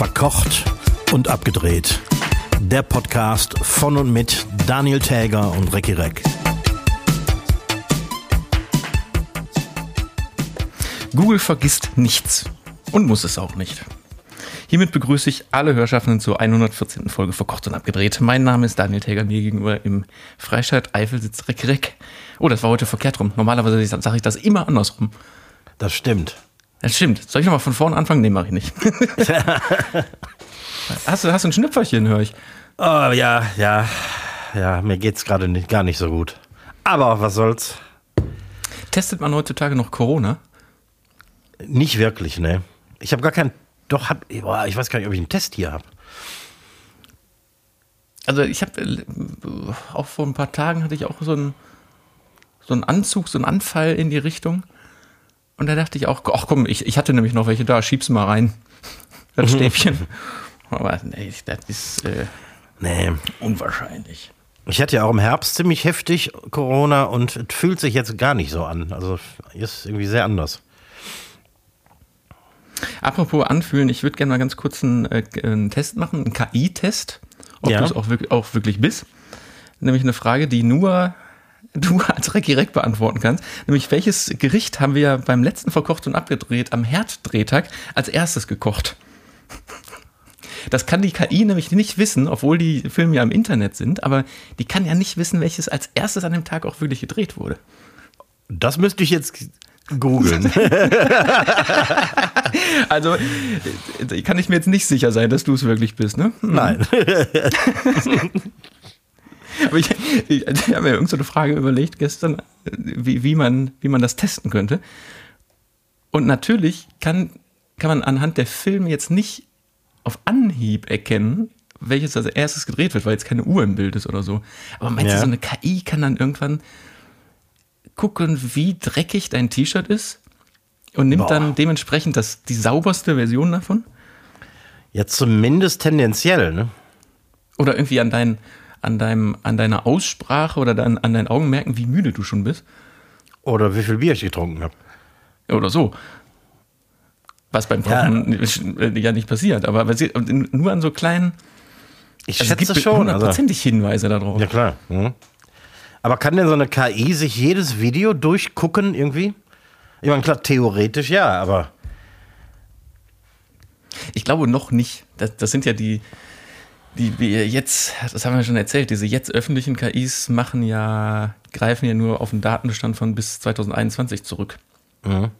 Verkocht und abgedreht. Der Podcast von und mit Daniel Täger und Recki Reck. Google vergisst nichts und muss es auch nicht. Hiermit begrüße ich alle Hörschaffenden zur 114. Folge Verkocht und Abgedreht. Mein Name ist Daniel Täger, mir gegenüber im Freistaat Eifel sitzt Reck Reck. Oh, das war heute verkehrt rum. Normalerweise sage ich das immer andersrum. Das stimmt. Das stimmt. Soll ich nochmal von vorne anfangen? Nee, mache ich nicht. hast, du, hast du ein Schnüpferchen, höre ich. Oh, ja, ja, ja, mir geht's gerade nicht, gar nicht so gut. Aber was soll's? Testet man heutzutage noch Corona? Nicht wirklich, ne. Ich habe gar keinen, doch, hab, boah, ich weiß gar nicht, ob ich einen Test hier habe. Also ich habe äh, auch vor ein paar Tagen hatte ich auch so einen, so einen Anzug, so einen Anfall in die Richtung. Und da dachte ich auch, ach komm, ich, ich hatte nämlich noch welche da, schieb's mal rein. Das Stäbchen. Aber nee, das ist äh, Nee. unwahrscheinlich. Ich hatte ja auch im Herbst ziemlich heftig Corona und es fühlt sich jetzt gar nicht so an. Also ist irgendwie sehr anders. Apropos anfühlen, ich würde gerne mal ganz kurz einen, äh, einen Test machen, einen KI-Test, ob Ja. du es auch wirklich, auch wirklich bist. Nämlich eine Frage, die nur du als direkt beantworten kannst. Nämlich, welches Gericht haben wir beim letzten verkocht und abgedreht am Herddrehtag als erstes gekocht? Das kann die KI nämlich nicht wissen, obwohl die Filme ja im Internet sind, aber die kann ja nicht wissen, welches als erstes an dem Tag auch wirklich gedreht wurde. Das müsste ich jetzt googeln. Also kann ich mir jetzt nicht sicher sein, dass du es wirklich bist, ne? Hm. Nein. Aber ich, ich, ich habe mir irgend so eine Frage überlegt gestern, wie, wie, man, wie man das testen könnte. Und natürlich kann, kann man anhand der Filme jetzt nicht auf Anhieb erkennen, welches als erstes gedreht wird, weil jetzt keine Uhr im Bild ist oder so. Aber meinst Ja. du, so eine KI kann dann irgendwann gucken, wie dreckig dein T-Shirt ist und nimmt Boah. dann dementsprechend das, die sauberste Version davon? Ja, zumindest tendenziell, ne? Oder irgendwie an, dein, an, deinem, an deiner Aussprache oder dann an deinen Augen merken, wie müde du schon bist? Oder wie viel Bier ich getrunken habe. Oder so. Was beim. Kochen ja. ja nicht passiert, aber nur an so kleinen. Ich Also es schätze gibt schon. Also, hundertprozentig Hinweise darauf. ja, klar. Mhm. Aber kann denn so eine KI sich jedes Video durchgucken irgendwie? Ich meine, klar, theoretisch ja, aber Ich glaube noch nicht. Das, das sind ja die, die wir jetzt, das haben wir schon erzählt, diese jetzt öffentlichen KIs machen ja, greifen ja nur auf den Datenbestand von bis 2021 zurück. Mhm.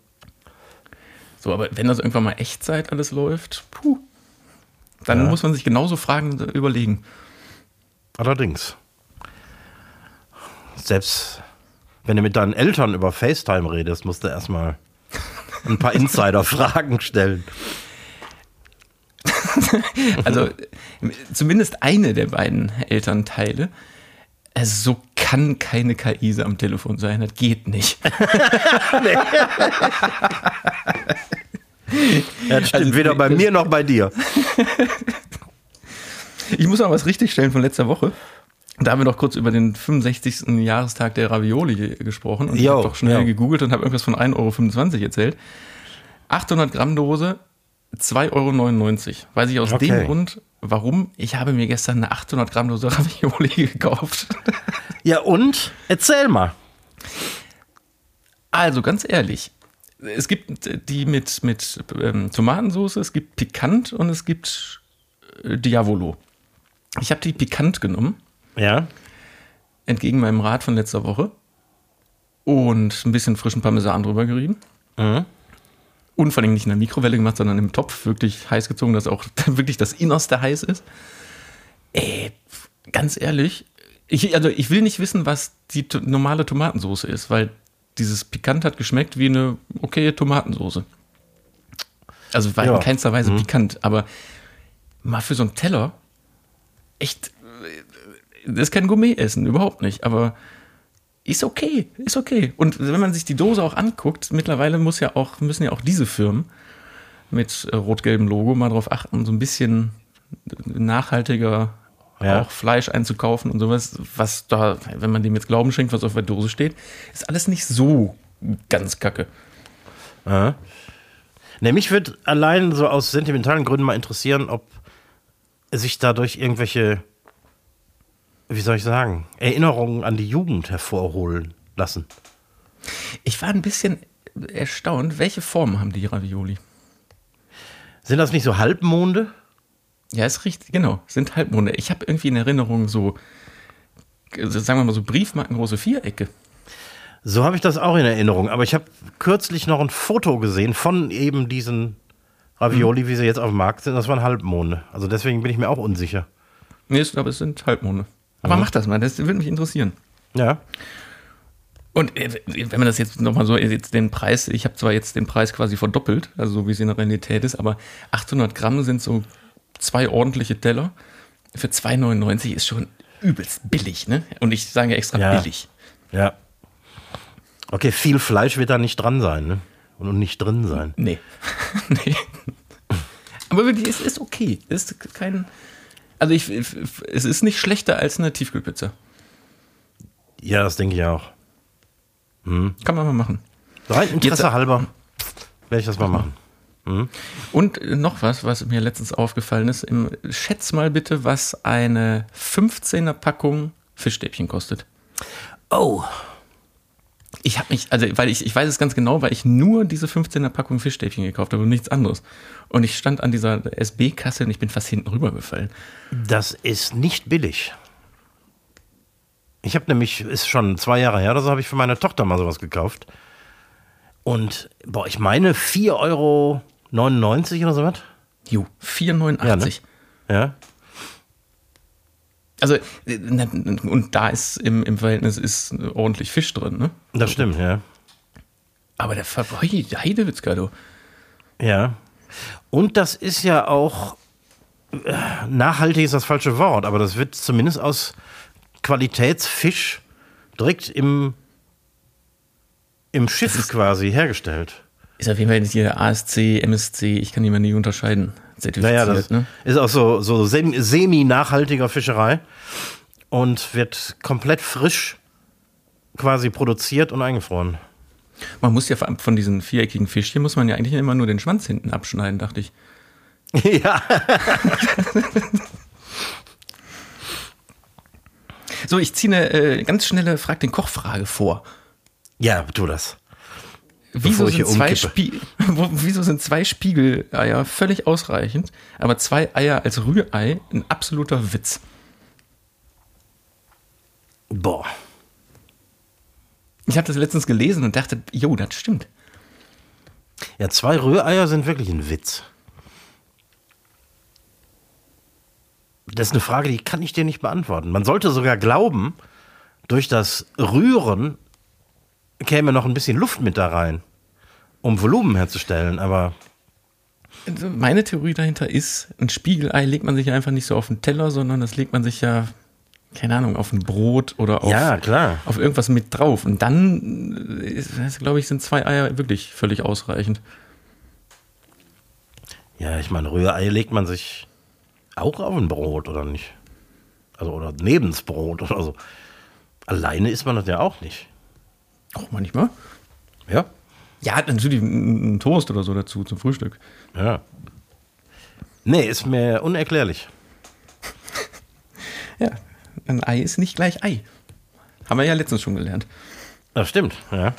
So, aber wenn das irgendwann mal Echtzeit alles läuft, puh, dann Ja. muss man sich genauso Fragen überlegen. allerdings. Selbst wenn du mit deinen Eltern über FaceTime redest, musst du erstmal ein paar Insider-Fragen stellen. Also zumindest eine der beiden Elternteile. Also so kann keine KI am Telefon sein, das geht nicht. Ja, das stimmt, Also, weder bei mir noch bei dir. Ich muss noch was richtigstellen von letzter Woche. Da haben wir doch kurz über den 65. Jahrestag der Ravioli gesprochen und ich Jo, habe doch schnell jo. gegoogelt und habe irgendwas von 1,25 Euro erzählt. 800 Gramm Dose, 2,99 Euro. Weiß ich aus Okay. dem Grund, warum. Ich habe mir gestern eine 800 Gramm Dose Ravioli gekauft. Ja, und? Erzähl mal. Also ganz ehrlich, es gibt die mit, mit ähm, Tomatensauce, es gibt Pikant und es gibt äh, Diavolo. Ich habe die Pikant genommen, Ja. entgegen meinem Rat von letzter Woche. Und ein bisschen frischen Parmesan drüber gerieben. Mhm. Allem nicht in der Mikrowelle gemacht, sondern im Topf wirklich heiß gezogen, dass auch wirklich das Innerste heiß ist. Ey, ganz ehrlich, ich, also ich will nicht wissen, was die normale Tomatensauce ist, weil dieses Pikant hat geschmeckt wie eine okaye Tomatensauce. Also war Ja. in keinster Weise pikant, aber mal für so einen Teller echt, äh, das ist kein Gourmet-Essen, überhaupt nicht, aber ist okay, ist okay. Und wenn man sich die Dose auch anguckt, mittlerweile muss ja auch, müssen ja auch diese Firmen mit äh, rot-gelbem Logo mal darauf achten, so ein bisschen nachhaltiger Ja. auch Fleisch einzukaufen und sowas, was da, wenn man dem jetzt Glauben schenkt, was auf der Dose steht, ist alles nicht so ganz kacke. Aha. Ne, mich würde allein so aus sentimentalen Gründen mal interessieren, ob sich dadurch irgendwelche, wie soll ich sagen, Erinnerungen an die Jugend hervorholen lassen. Ich war ein bisschen erstaunt, welche Formen haben die Ravioli? Sind das nicht so Halbmonde? Ja, ist richtig, genau, sind Halbmonde. Ich habe irgendwie in Erinnerung so, sagen wir mal so Briefmarkengroße Vierecke. So habe ich das auch in Erinnerung. Aber ich habe kürzlich noch ein Foto gesehen von eben diesen Ravioli, wie sie jetzt auf dem Markt sind. Das waren Halbmonde. Also deswegen bin ich mir auch unsicher. Nee, ich glaube, es sind Halbmonde. Aber mach das mal, das würde mich interessieren. Ja. Und äh, wenn man das jetzt nochmal so, jetzt den Preis, ich habe zwar jetzt den Preis quasi verdoppelt, also so wie es in der Realität ist, aber 800 Gramm sind so zwei ordentliche Teller. Für 2,99 ist schon übelst billig, ne? Und ich sage extra Ja. billig. Ja. Okay, viel Fleisch wird da nicht dran sein, ne? Und nicht drin sein. Nee. nee. Aber wirklich, es ist okay. Es ist kein. Also ich, es ist nicht schlechter als eine Tiefkühlpizza. Ja, das denke ich auch. Kann man mal machen. Rein Interesse Jetzt- halber werde ich das mal machen. Und noch was, was mir letztens aufgefallen ist. Im, schätz mal bitte, was eine 15er Packung Fischstäbchen kostet. Oh. Ich habe mich, also weil ich, ich weiß es ganz genau, weil ich nur diese 15er Packung Fischstäbchen gekauft habe und nichts anderes. Und ich stand an dieser SB-Kasse und ich bin fast hinten rübergefallen. Das ist nicht billig. Ich habe nämlich, ist schon zwei Jahre her, oder so habe ich für meine Tochter mal sowas gekauft. Und, boah, ich meine 4,99 Euro oder sowas. Jo, 4,89. Ja, ne? Ja. Also, äh, und da ist im, im Verhältnis ist ordentlich Fisch drin, ne? Das stimmt, ja. Aber der Heidewitzka, du. Ja. Und das ist ja auch, äh, nachhaltig ist das falsche Wort, aber das wird zumindest aus Qualitätsfisch direkt im, im Schiff quasi hergestellt. Ist auf jeden Fall nicht hier ASC, MSC, ich kann die mal nie unterscheiden. Zertifiziert, Naja, das ne? ist auch so, so sem- semi-nachhaltiger Fischerei und wird komplett frisch quasi produziert und eingefroren. Man muss ja von von diesen viereckigen Fischchen, muss man ja eigentlich immer nur den Schwanz hinten abschneiden, dachte ich. ja. So, ich ziehe eine äh, ganz schnelle Frag den Koch-Frage vor. Ja, tu das. Wieso sind, zwei. Spie wieso sind zwei Spiegeleier völlig ausreichend, aber zwei Eier als Rührei ein absoluter Witz? Boah. Ich habe das letztens gelesen und dachte, jo, das stimmt. Ja, zwei Rühreier sind wirklich ein Witz. Das ist eine Frage, die kann ich dir nicht beantworten. Man sollte sogar glauben, durch das Rühren käme noch ein bisschen Luft mit da rein, um Volumen herzustellen. Aber Also Meine Theorie dahinter ist, ein Spiegelei legt man sich einfach nicht so auf den Teller, sondern das legt man sich ja, keine Ahnung, auf ein Brot oder auf, ja, klar. auf irgendwas mit drauf. Und dann, äh, ist, das, glaube ich, sind zwei Eier wirklich völlig ausreichend. Ja, ich meine, Rührei legt man sich auch auf ein Brot, oder nicht? Also, oder nebens Brot oder so. Alleine isst man das ja auch nicht. Auch manchmal. Ja. Ja, natürlich ein ein Toast oder so dazu zum Frühstück. Ja. Nee, ist mir unerklärlich. Ja, ein Ei ist nicht gleich Ei. Haben wir ja letztens schon gelernt. Das stimmt, ja.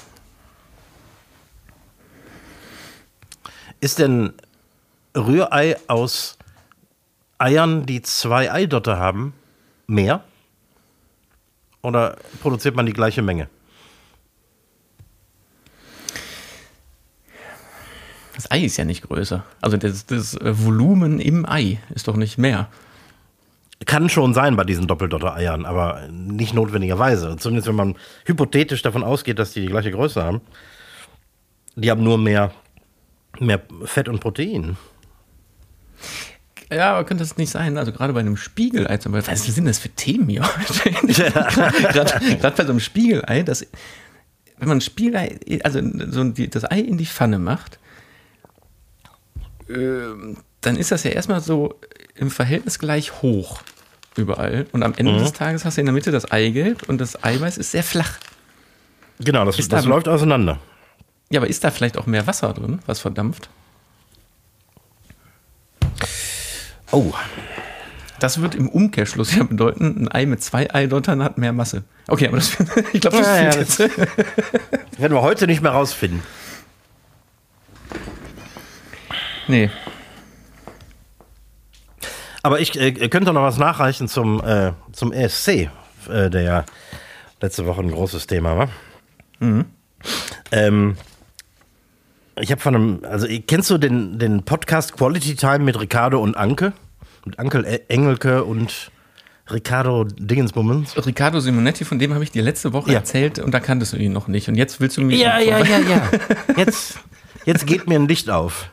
Ist denn Rührei aus Eiern, die zwei Eidotter haben, mehr? Oder produziert man die gleiche Menge? Das Ei ist ja nicht größer. Also das, das Volumen im Ei ist doch nicht mehr. Kann schon sein bei diesen Doppeldotter-Eiern, aber nicht notwendigerweise. Zumindest wenn man hypothetisch davon ausgeht, dass die die gleiche Größe haben. Die haben nur mehr, mehr Fett und Protein. Ja, aber könnte das nicht sein? Also gerade bei einem Spiegelei zum Beispiel. Was sind das für Themen hier heute? gerade, bei so einem Spiegelei, das, wenn man ein Spiegelei, also so die, das Ei in die Pfanne macht, ähm, dann ist das ja erstmal so im Verhältnis gleich hoch überall. Und am Ende mhm. des Tages hast du in der Mitte das Eigelb und das Eiweiß ist sehr flach. Genau, das, ist das da, läuft auseinander. Ja, aber ist da vielleicht auch mehr Wasser drin, was verdampft? Oh. Das wird im Umkehrschluss ja bedeuten, ein Ei mit zwei Eidottern hat mehr Masse. Okay, aber das, ich glaube, das, ja, ja, das werden wir heute nicht mehr rausfinden. Nee. Aber ich äh, könnte noch was nachreichen zum, äh, zum ESC, äh, der ja letzte Woche ein großes Thema war. Ähm, ich habe von einem, also kennst du den, den Podcast Quality Time mit Ricardo und Anke? Mit Ankel Engelke und Ricardo Dingensbummens? Riccardo Simonetti, von dem habe ich dir letzte Woche Ja. erzählt und da kanntest du ihn noch nicht. Und jetzt willst du mir. Ja, ja, ja, ja. Jetzt, jetzt geht mir ein Licht auf.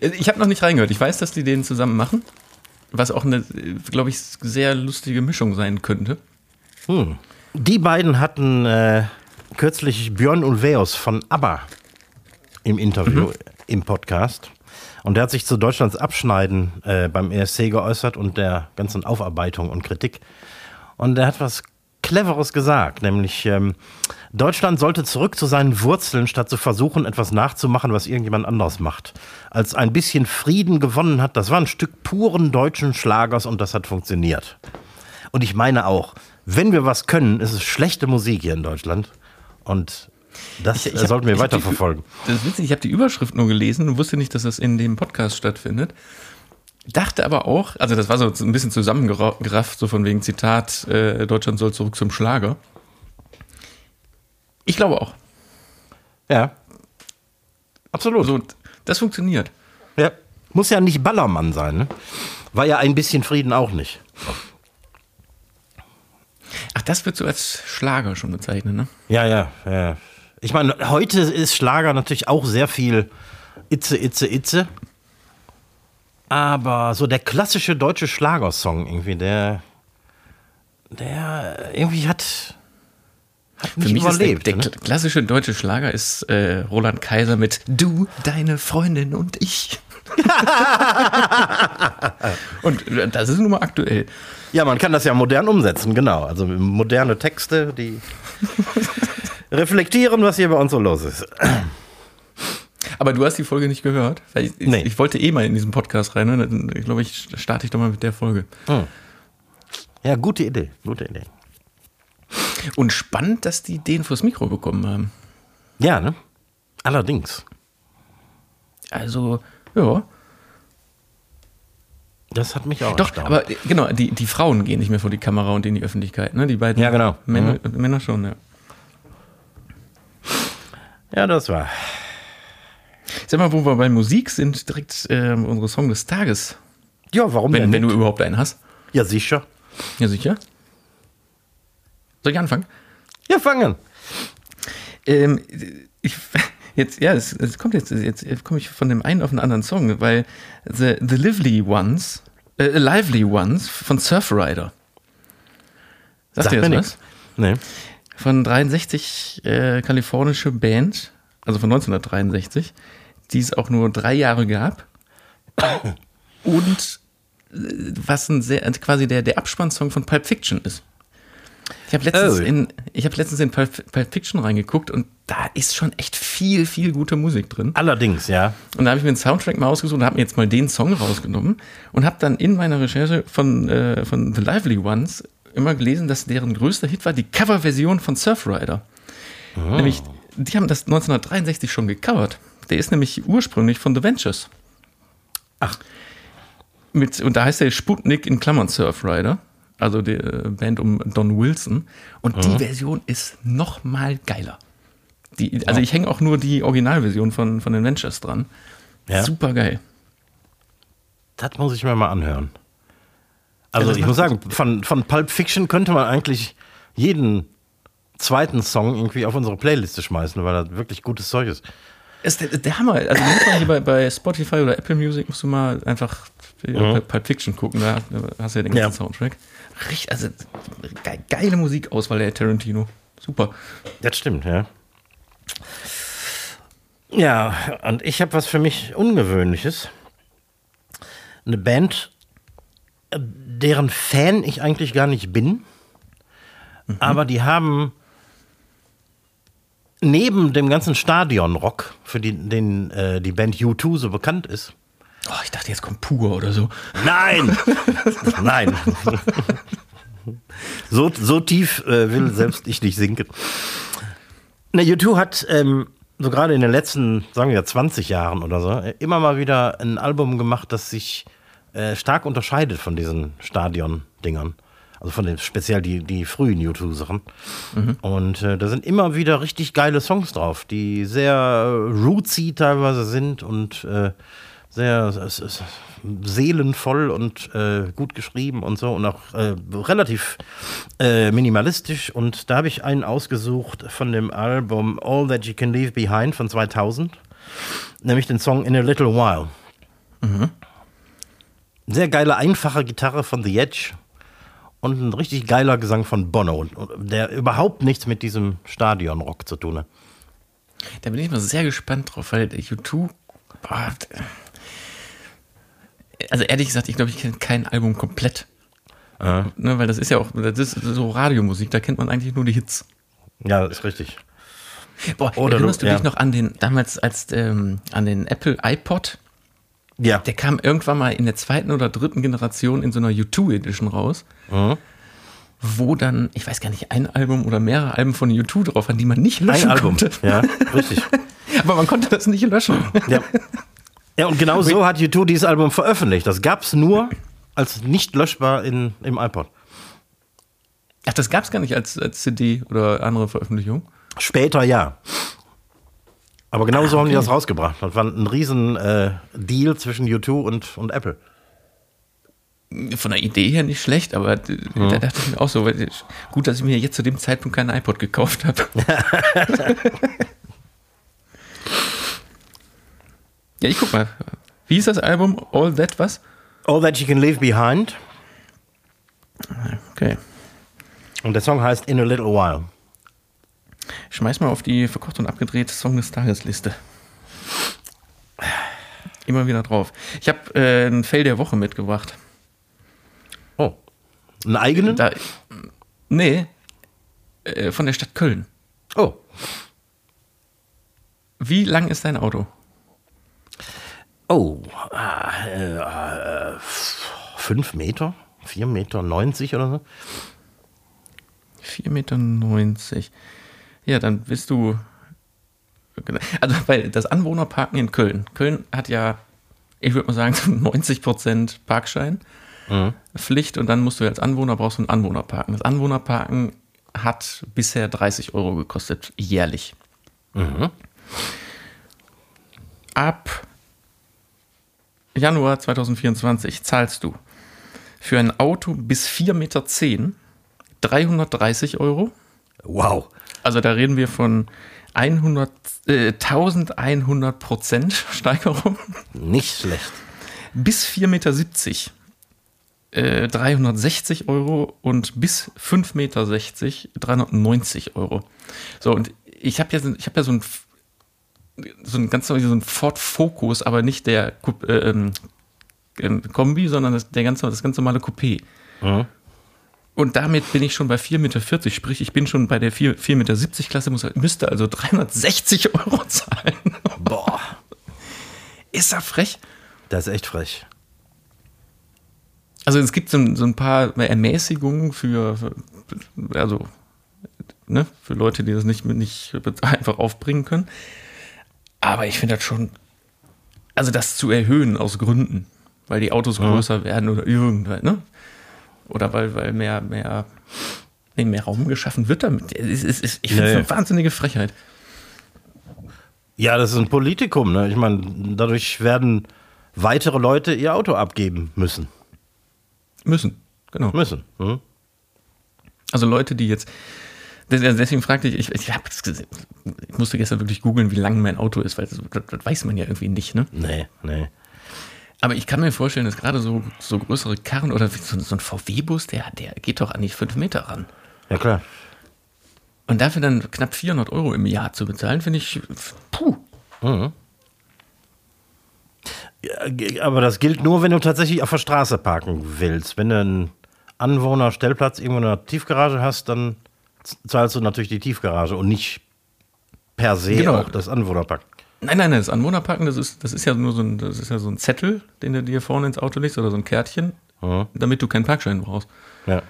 Ich habe noch nicht reingehört. Ich weiß, dass die den zusammen machen. Was auch eine, glaube ich, sehr lustige Mischung sein könnte. Die beiden hatten äh, kürzlich Björn Ulvaeus von ABBA im Interview im Podcast. Und der hat sich zu Deutschlands Abschneiden äh, beim ESC geäußert und der ganzen Aufarbeitung und Kritik. Und er hat was Cleveres gesagt, nämlich ähm, Deutschland sollte zurück zu seinen Wurzeln, statt zu versuchen, etwas nachzumachen, was irgendjemand anderes macht. Als ein bisschen Frieden gewonnen hat, das war ein Stück puren deutschen Schlagers und das hat funktioniert. Und ich meine auch, wenn wir was können, ist es schlechte Musik hier in Deutschland. Und das Ich- ich äh, hab- sollten wir hab die- weiterverfolgen. Das ist witzig, ich habe die Überschrift nur gelesen und wusste nicht, dass das in dem Podcast stattfindet. Dachte aber auch, also das war so ein bisschen zusammengerafft, so von wegen Zitat, äh, Deutschland soll zurück zum Schlager. Ich glaube auch. Ja. Absolut. So, das funktioniert. Ja. Muss ja nicht Ballermann sein, ne? War ja ein bisschen Frieden auch nicht. Ach, das wird so als Schlager schon bezeichnet, ne? Ja, ja, ja. Ich meine, heute ist Schlager natürlich auch sehr viel Itze, Itze, Itze. Aber so der klassische deutsche Schlagersong irgendwie, der, der irgendwie hat, hat Für mich überlebt. der, der ne? kl- klassische deutsche Schlager ist äh, Roland Kaiser mit Du, deine Freundin und ich. und äh, das ist nun mal aktuell. Ja, man kann das ja modern umsetzen, genau. Also moderne Texte, die reflektieren, was hier bei uns so los ist. Aber du hast die Folge nicht gehört? Ich, Nee. ich, wollte eh mal in diesen Podcast rein. Ne? Ich glaube, ich starte ich doch mal mit der Folge. Ja, gute Idee, gute Idee. Und spannend, dass die den fürs Mikro bekommen haben. Ja, ne? Allerdings. Also, ja. Das hat mich auch Doch, erstaunt. aber genau, die, die Frauen gehen nicht mehr vor die Kamera und in die Öffentlichkeit. Ne? Die beiden Ja, genau. Männer, Männer schon, ja. Ja, das war. Sag mal, wo wir bei Musik sind, direkt äh, unsere Song des Tages. Ja, warum Wenn, denn wenn du überhaupt einen hast. Ja, sicher. Ja, sicher. Soll ich anfangen? Ja, fangen. Ähm, ich, jetzt, ja, es, es kommt jetzt, jetzt komme ich von dem einen auf den anderen Song, weil The, the Lively Ones, äh, Lively Ones von Surfrider. Sagt, Sagt ihr das mir was? Nee. Von 63 äh, kalifornische Band, also von 1963, die es auch nur drei Jahre gab. Und äh, was ein sehr, quasi der, der Abspannsong von Pulp Fiction ist. Ich habe letztens, Oh. in, ich hab letztens in Pulp, Pulp Fiction reingeguckt und da ist schon echt viel, viel gute Musik drin. Allerdings, ja. Und da habe ich mir einen Soundtrack mal ausgesucht und habe mir jetzt mal den Song rausgenommen und habe dann in meiner Recherche von, äh, von The Lively Ones immer gelesen, dass deren größter Hit war die Coverversion von Surfrider. Nämlich, die haben das 1963 schon gecovert. Der ist nämlich ursprünglich von The Ventures. Ach. Mit, und da heißt der Sputnik in Klammern Surfrider. Also die äh, Band um Don Wilson. Und die Version ist noch mal geiler. Die, also ich hänge auch nur die Originalversion von, von den Ventures dran. Ja. Super geil. Das muss ich mir mal anhören. Also, das ich muss sagen, von, von Pulp Fiction könnte man eigentlich jeden zweiten Song irgendwie auf unsere Playliste schmeißen, weil das wirklich gutes Zeug ist. Ist der, der Hammer. Also hier bei, bei Spotify oder Apple Music musst du mal einfach äh, Pulp Fiction gucken. Da hast du ja den ganzen Ja. Soundtrack. Richtig, also ge geile Musikauswahl der Tarantino. Super. Das stimmt, ja. Ja, und ich habe was für mich Ungewöhnliches. Eine Band, äh, deren Fan ich eigentlich gar nicht bin, aber die haben neben dem ganzen Stadionrock, für die, den äh, die Band U2 so bekannt ist, Oh, ich dachte, jetzt kommt Pur oder so. Nein! Nein! so, so tief äh, will selbst ich nicht sinken. Ne, U2 hat ähm, so gerade in den letzten, sagen wir 20 Jahren oder so, äh, immer mal wieder ein Album gemacht, das sich äh, stark unterscheidet von diesen Stadion-Dingern. Also von den speziell die, die frühen U2-Sachen. Und äh, da sind immer wieder richtig geile Songs drauf, die sehr äh, rootsy teilweise sind und äh, sehr seelenvoll und äh, gut geschrieben und so und auch äh, relativ äh, minimalistisch. Und da habe ich einen ausgesucht von dem Album All That You Can Leave Behind von 2000, nämlich den Song In a Little While. Sehr geile, einfache Gitarre von The Edge und ein richtig geiler Gesang von Bono, der überhaupt nichts mit diesem Stadionrock zu tun hat. Da bin ich mal sehr gespannt drauf, weil U2. Boah, also ehrlich gesagt, ich glaube, ich kenne kein Album komplett. Äh. Ne, weil das ist ja auch, das ist so Radiomusik, da kennt man eigentlich nur die Hits. Ja, ist richtig. Boah, Oder erinnerst du- du, ja. dich noch an den, damals als ähm, an den Apple iPod? Ja. Der kam irgendwann mal in der zweiten oder dritten Generation in so einer U2 Edition raus, Mhm. wo dann, ich weiß gar nicht, ein Album oder mehrere Alben von U2 drauf waren, die man nicht löschen Ein Album. konnte. Ja, richtig. Aber man konnte das nicht löschen. Ja. ja, und genau so hat U2 dieses Album veröffentlicht. Das gab es nur als nicht löschbar in, im iPod. Ach, das gab es gar nicht als, als CD oder andere Veröffentlichung. Später ja. Aber genau so haben die okay. das rausgebracht. Das war ein riesen äh, Deal zwischen U2 und, und Apple. Von der Idee her nicht schlecht, aber d- da dachte ich mir auch so, gut, dass ich mir jetzt zu dem Zeitpunkt keinen iPod gekauft habe. ja, ich guck mal. Wie ist das Album? All That was? All That You Can Leave Behind. Okay. Und der Song heißt In a Little While. Schmeiß mal auf die verkocht und abgedreht Song des Tages Liste. Immer wieder drauf. Ich habe äh, ein Fail der Woche mitgebracht. Oh. Einen eigenen? Da, nee, äh, von der Stadt Köln. oh. Wie lang ist dein Auto? Oh. Äh, äh, fünf Meter? Vier Meter 90 oder so? 4,90 Meter. Ja, dann bist du. Also, weil das Anwohnerparken in Köln. Köln hat ja, ich würde mal sagen, so 90 Prozent Parkschein. Pflicht und dann musst du als Anwohner brauchst du ein Anwohnerparken. Das Anwohnerparken hat bisher 30 Euro gekostet, jährlich. Ab Januar 2024 zahlst du für ein Auto bis 4,10 Meter 330 Euro. Wow. Also da reden wir von 100, äh, 1100 Prozent Steigerung Nicht schlecht. bis 4,70 Meter äh, 360 Euro und bis 5,60 Meter 390 Euro. So, und ich habe ja, ich hab ja so ein, so ein ganz so ein Ford Focus, aber nicht der äh, ähm, Kombi, sondern das, der ganze, das ganz normale Coupé. Und damit bin ich schon bei 4,40 Meter, sprich, ich bin schon bei der 4 4,70 Meter Klasse, muss, müsste also 360 Euro zahlen. Boah. Ist er frech? Das ist echt frech. Also es gibt so, ein- so ein paar Ermäßigungen für, für also ne, für Leute, die das nicht, nicht einfach aufbringen können. Aber ich finde das schon, also das zu erhöhen aus Gründen, weil die Autos größer werden oder irgendwas, ne? Oder weil, weil mehr, mehr, nee, mehr Raum geschaffen wird damit. Es es ist, ich finde es Nee. eine wahnsinnige Frechheit. Ja, das ist ein Politikum. Ne? Ich meine, dadurch werden weitere Leute ihr Auto abgeben müssen. Müssen, genau. Müssen. Hm? Also Leute, die jetzt. des- Deswegen fragte ich, ich, ich, hab ich musste gestern wirklich googeln, wie lang mein Auto ist, weil das, das, das weiß man ja irgendwie nicht, ne? Nee, nee. Aber ich kann mir vorstellen, dass gerade so, so größere Karren oder so, so ein VW-Bus, der, der geht doch an die 5 Meter ran. Ja, klar. Und dafür dann knapp 400 Euro im Jahr zu bezahlen, finde ich, puh. Ja, ge- aber das gilt nur, wenn du tatsächlich auf der Straße parken willst. Wenn du einen Anwohnerstellplatz irgendwo in einer Tiefgarage hast, dann zahlst du natürlich die Tiefgarage und nicht per se Genau. auch das Anwohnerpark. Nein, nein, nein, das Anwohnerparken, das ist, das ist ja nur so ein, das ist ja so ein Zettel, den du dir vorne ins Auto legst oder so ein Kärtchen, Mhm. damit du keinen Parkschein brauchst. Ja.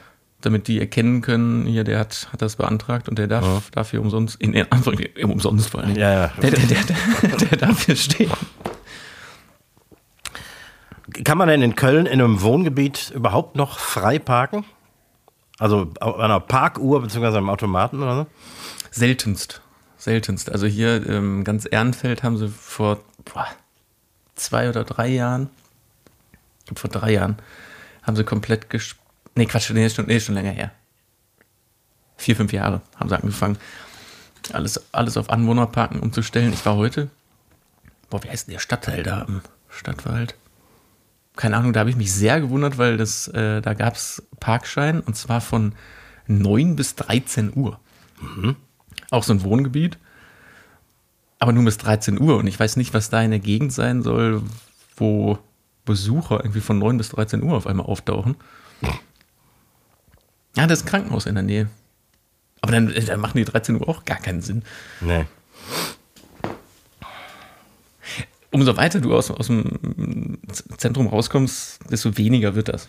Damit die erkennen können, hier, der hat, hat das beantragt und der darf dafür umsonst, in, in Anführungszeichen, umsonst vor allem. Ja, ja. Der, der, der, der, der darf hier stehen. Kann man denn in Köln in einem Wohngebiet überhaupt noch frei parken? Also an einer Parkuhr bzw. am Automaten oder so? Seltenst. Seltenst. Also hier ähm, ganz Ehrenfeld haben sie vor boah, zwei oder drei Jahren, vor drei Jahren, haben sie komplett ges... Nee, Quatsch, nee, schon, nee, schon länger her. Vier, fünf Jahre haben sie angefangen, alles, alles auf Anwohnerparken umzustellen. Ich war heute, boah, wie heißt denn der Stadtteil da im Stadtwald? Keine Ahnung, da habe ich mich sehr gewundert, weil das, äh, da gab es Parkschein und zwar von 9 bis 13 Uhr. Auch so ein Wohngebiet. Aber nur bis 13 Uhr. Und ich weiß nicht, was da in der Gegend sein soll, wo Besucher irgendwie von 9 bis 13 Uhr auf einmal auftauchen. Ja, das ist ein Krankenhaus in der Nähe. Aber dann, äh, dann machen die 13 Uhr auch gar keinen Sinn. Nee. Umso weiter du aus, aus dem Zentrum rauskommst, desto weniger wird das.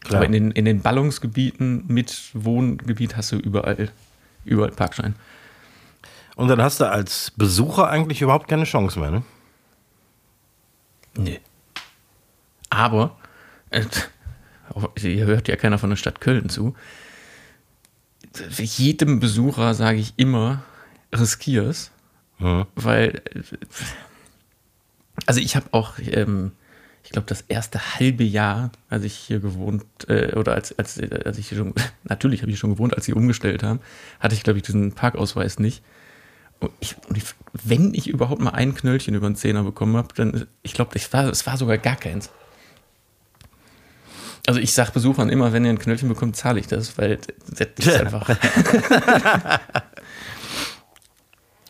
Klar. Aber in den, in den Ballungsgebieten mit Wohngebiet hast du überall, überall Parkschein. Und dann hast du als Besucher eigentlich überhaupt keine Chance mehr, ne? Nee. Aber, äh, hier hört ja keiner von der Stadt Köln zu. Jedem Besucher sage ich immer, riskier's, Mhm. weil, also ich habe auch, ähm, ich glaube, das erste halbe Jahr, als ich hier gewohnt, äh, oder als, als, als ich hier schon, natürlich habe ich hier schon gewohnt, als sie umgestellt haben, hatte ich, glaube ich, diesen Parkausweis nicht. Ich, wenn ich überhaupt mal ein Knöllchen über den Zehner bekommen habe, dann, ich glaube, es war, es war sogar gar keins. Also ich sage Besuchern immer, wenn ihr ein Knöllchen bekommt, zahle ich das, weil das ist einfach.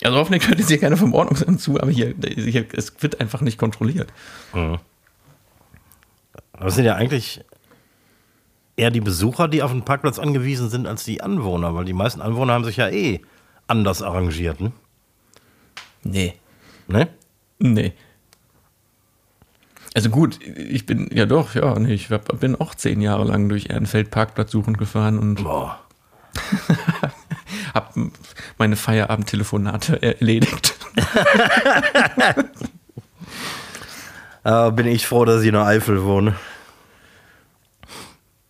also hoffentlich hört jetzt hier keiner vom Ordnungsamt zu, aber hier, hier, es wird einfach nicht kontrolliert. Aber es sind ja eigentlich eher die Besucher, die auf den Parkplatz angewiesen sind, als die Anwohner, weil die meisten Anwohner haben sich ja eh anders arrangiert, ne? Nee. ne? Nee. Also gut, ich bin, ja doch, ja, nee, ich hab, bin auch zehn Jahre lang durch Ehrenfeld Parkplatz suchend gefahren und Boah. hab meine Feierabendtelefonate erledigt. Äh, bin ich froh, dass ich in der Eifel wohne.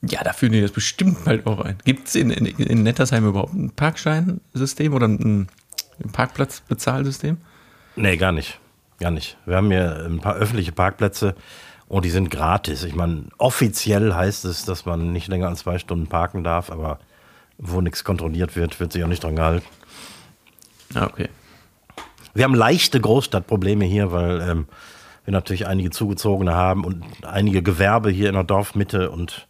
Ja, da führen die das bestimmt bald auch ein. Gibt es in, in, in Nettersheim überhaupt ein Parkscheinsystem oder ein, ein Parkplatzbezahlsystem? Nee, gar nicht. Gar nicht. Wir haben hier ein paar öffentliche Parkplätze und die sind gratis. Ich meine, offiziell heißt es, dass man nicht länger als zwei Stunden parken darf, aber wo nichts kontrolliert wird, wird sich auch nicht dran gehalten. Ah, okay. Wir haben leichte Großstadtprobleme hier, weil ähm, wir natürlich einige Zugezogene haben und einige Gewerbe hier in der Dorfmitte. Und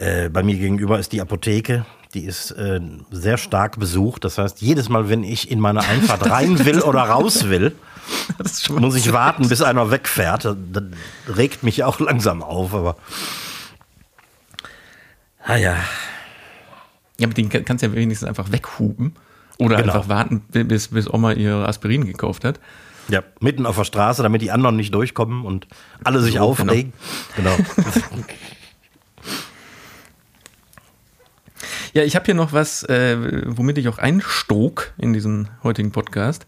äh, bei mir gegenüber ist die Apotheke. Die ist äh, sehr stark besucht. Das heißt, jedes Mal, wenn ich in meine Einfahrt rein will oder raus will, muss ich warten, bis einer wegfährt. Das regt mich auch langsam auf, aber. Ah ja. Ja, mit denen kann- kannst du ja wenigstens einfach weghupen. Oder Genau. einfach warten, bis, bis Oma ihr Aspirin gekauft hat. Ja, mitten auf der Straße, damit die anderen nicht durchkommen und alle sich So, aufregen. Genau. Ja, ich habe hier noch was, äh, womit ich auch einstog in diesen heutigen Podcast.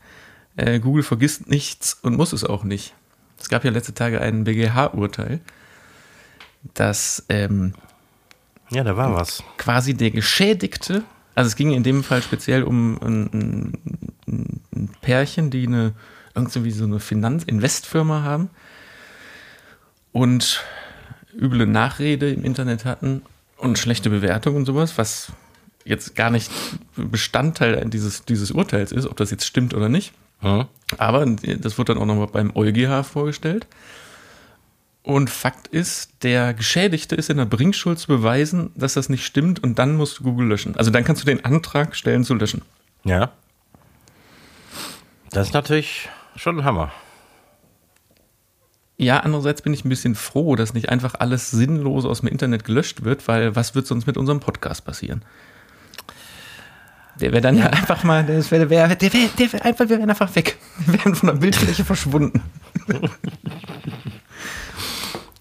Äh, Google vergisst nichts und muss es auch nicht. Es gab ja letzte Tage ein BGH-Urteil, dass ähm, Ja, da war was. quasi der Geschädigte, also es ging in dem Fall speziell um ein, ein, ein Pärchen, die eine irgendwie so eine Finanzinvestfirma haben und üble Nachrede im Internet hatten und schlechte Bewertungen und sowas, was jetzt gar nicht Bestandteil dieses, dieses Urteils ist, ob das jetzt stimmt oder nicht. Hm? Aber das wird dann auch nochmal beim EuGH vorgestellt. Und Fakt ist, der Geschädigte ist in der Bringschuld zu beweisen, dass das nicht stimmt und dann musst du Google löschen. Also dann kannst du den Antrag stellen zu löschen. Ja. Das ist natürlich schon ein Hammer. Ja, andererseits bin ich ein bisschen froh, dass nicht einfach alles sinnlos aus dem Internet gelöscht wird, weil was wird sonst mit unserem Podcast passieren? Der wäre dann ja einfach mal, der wäre wär, der wär, der wär einfach, wir wären einfach weg. Wir wären von der Bildfläche verschwunden.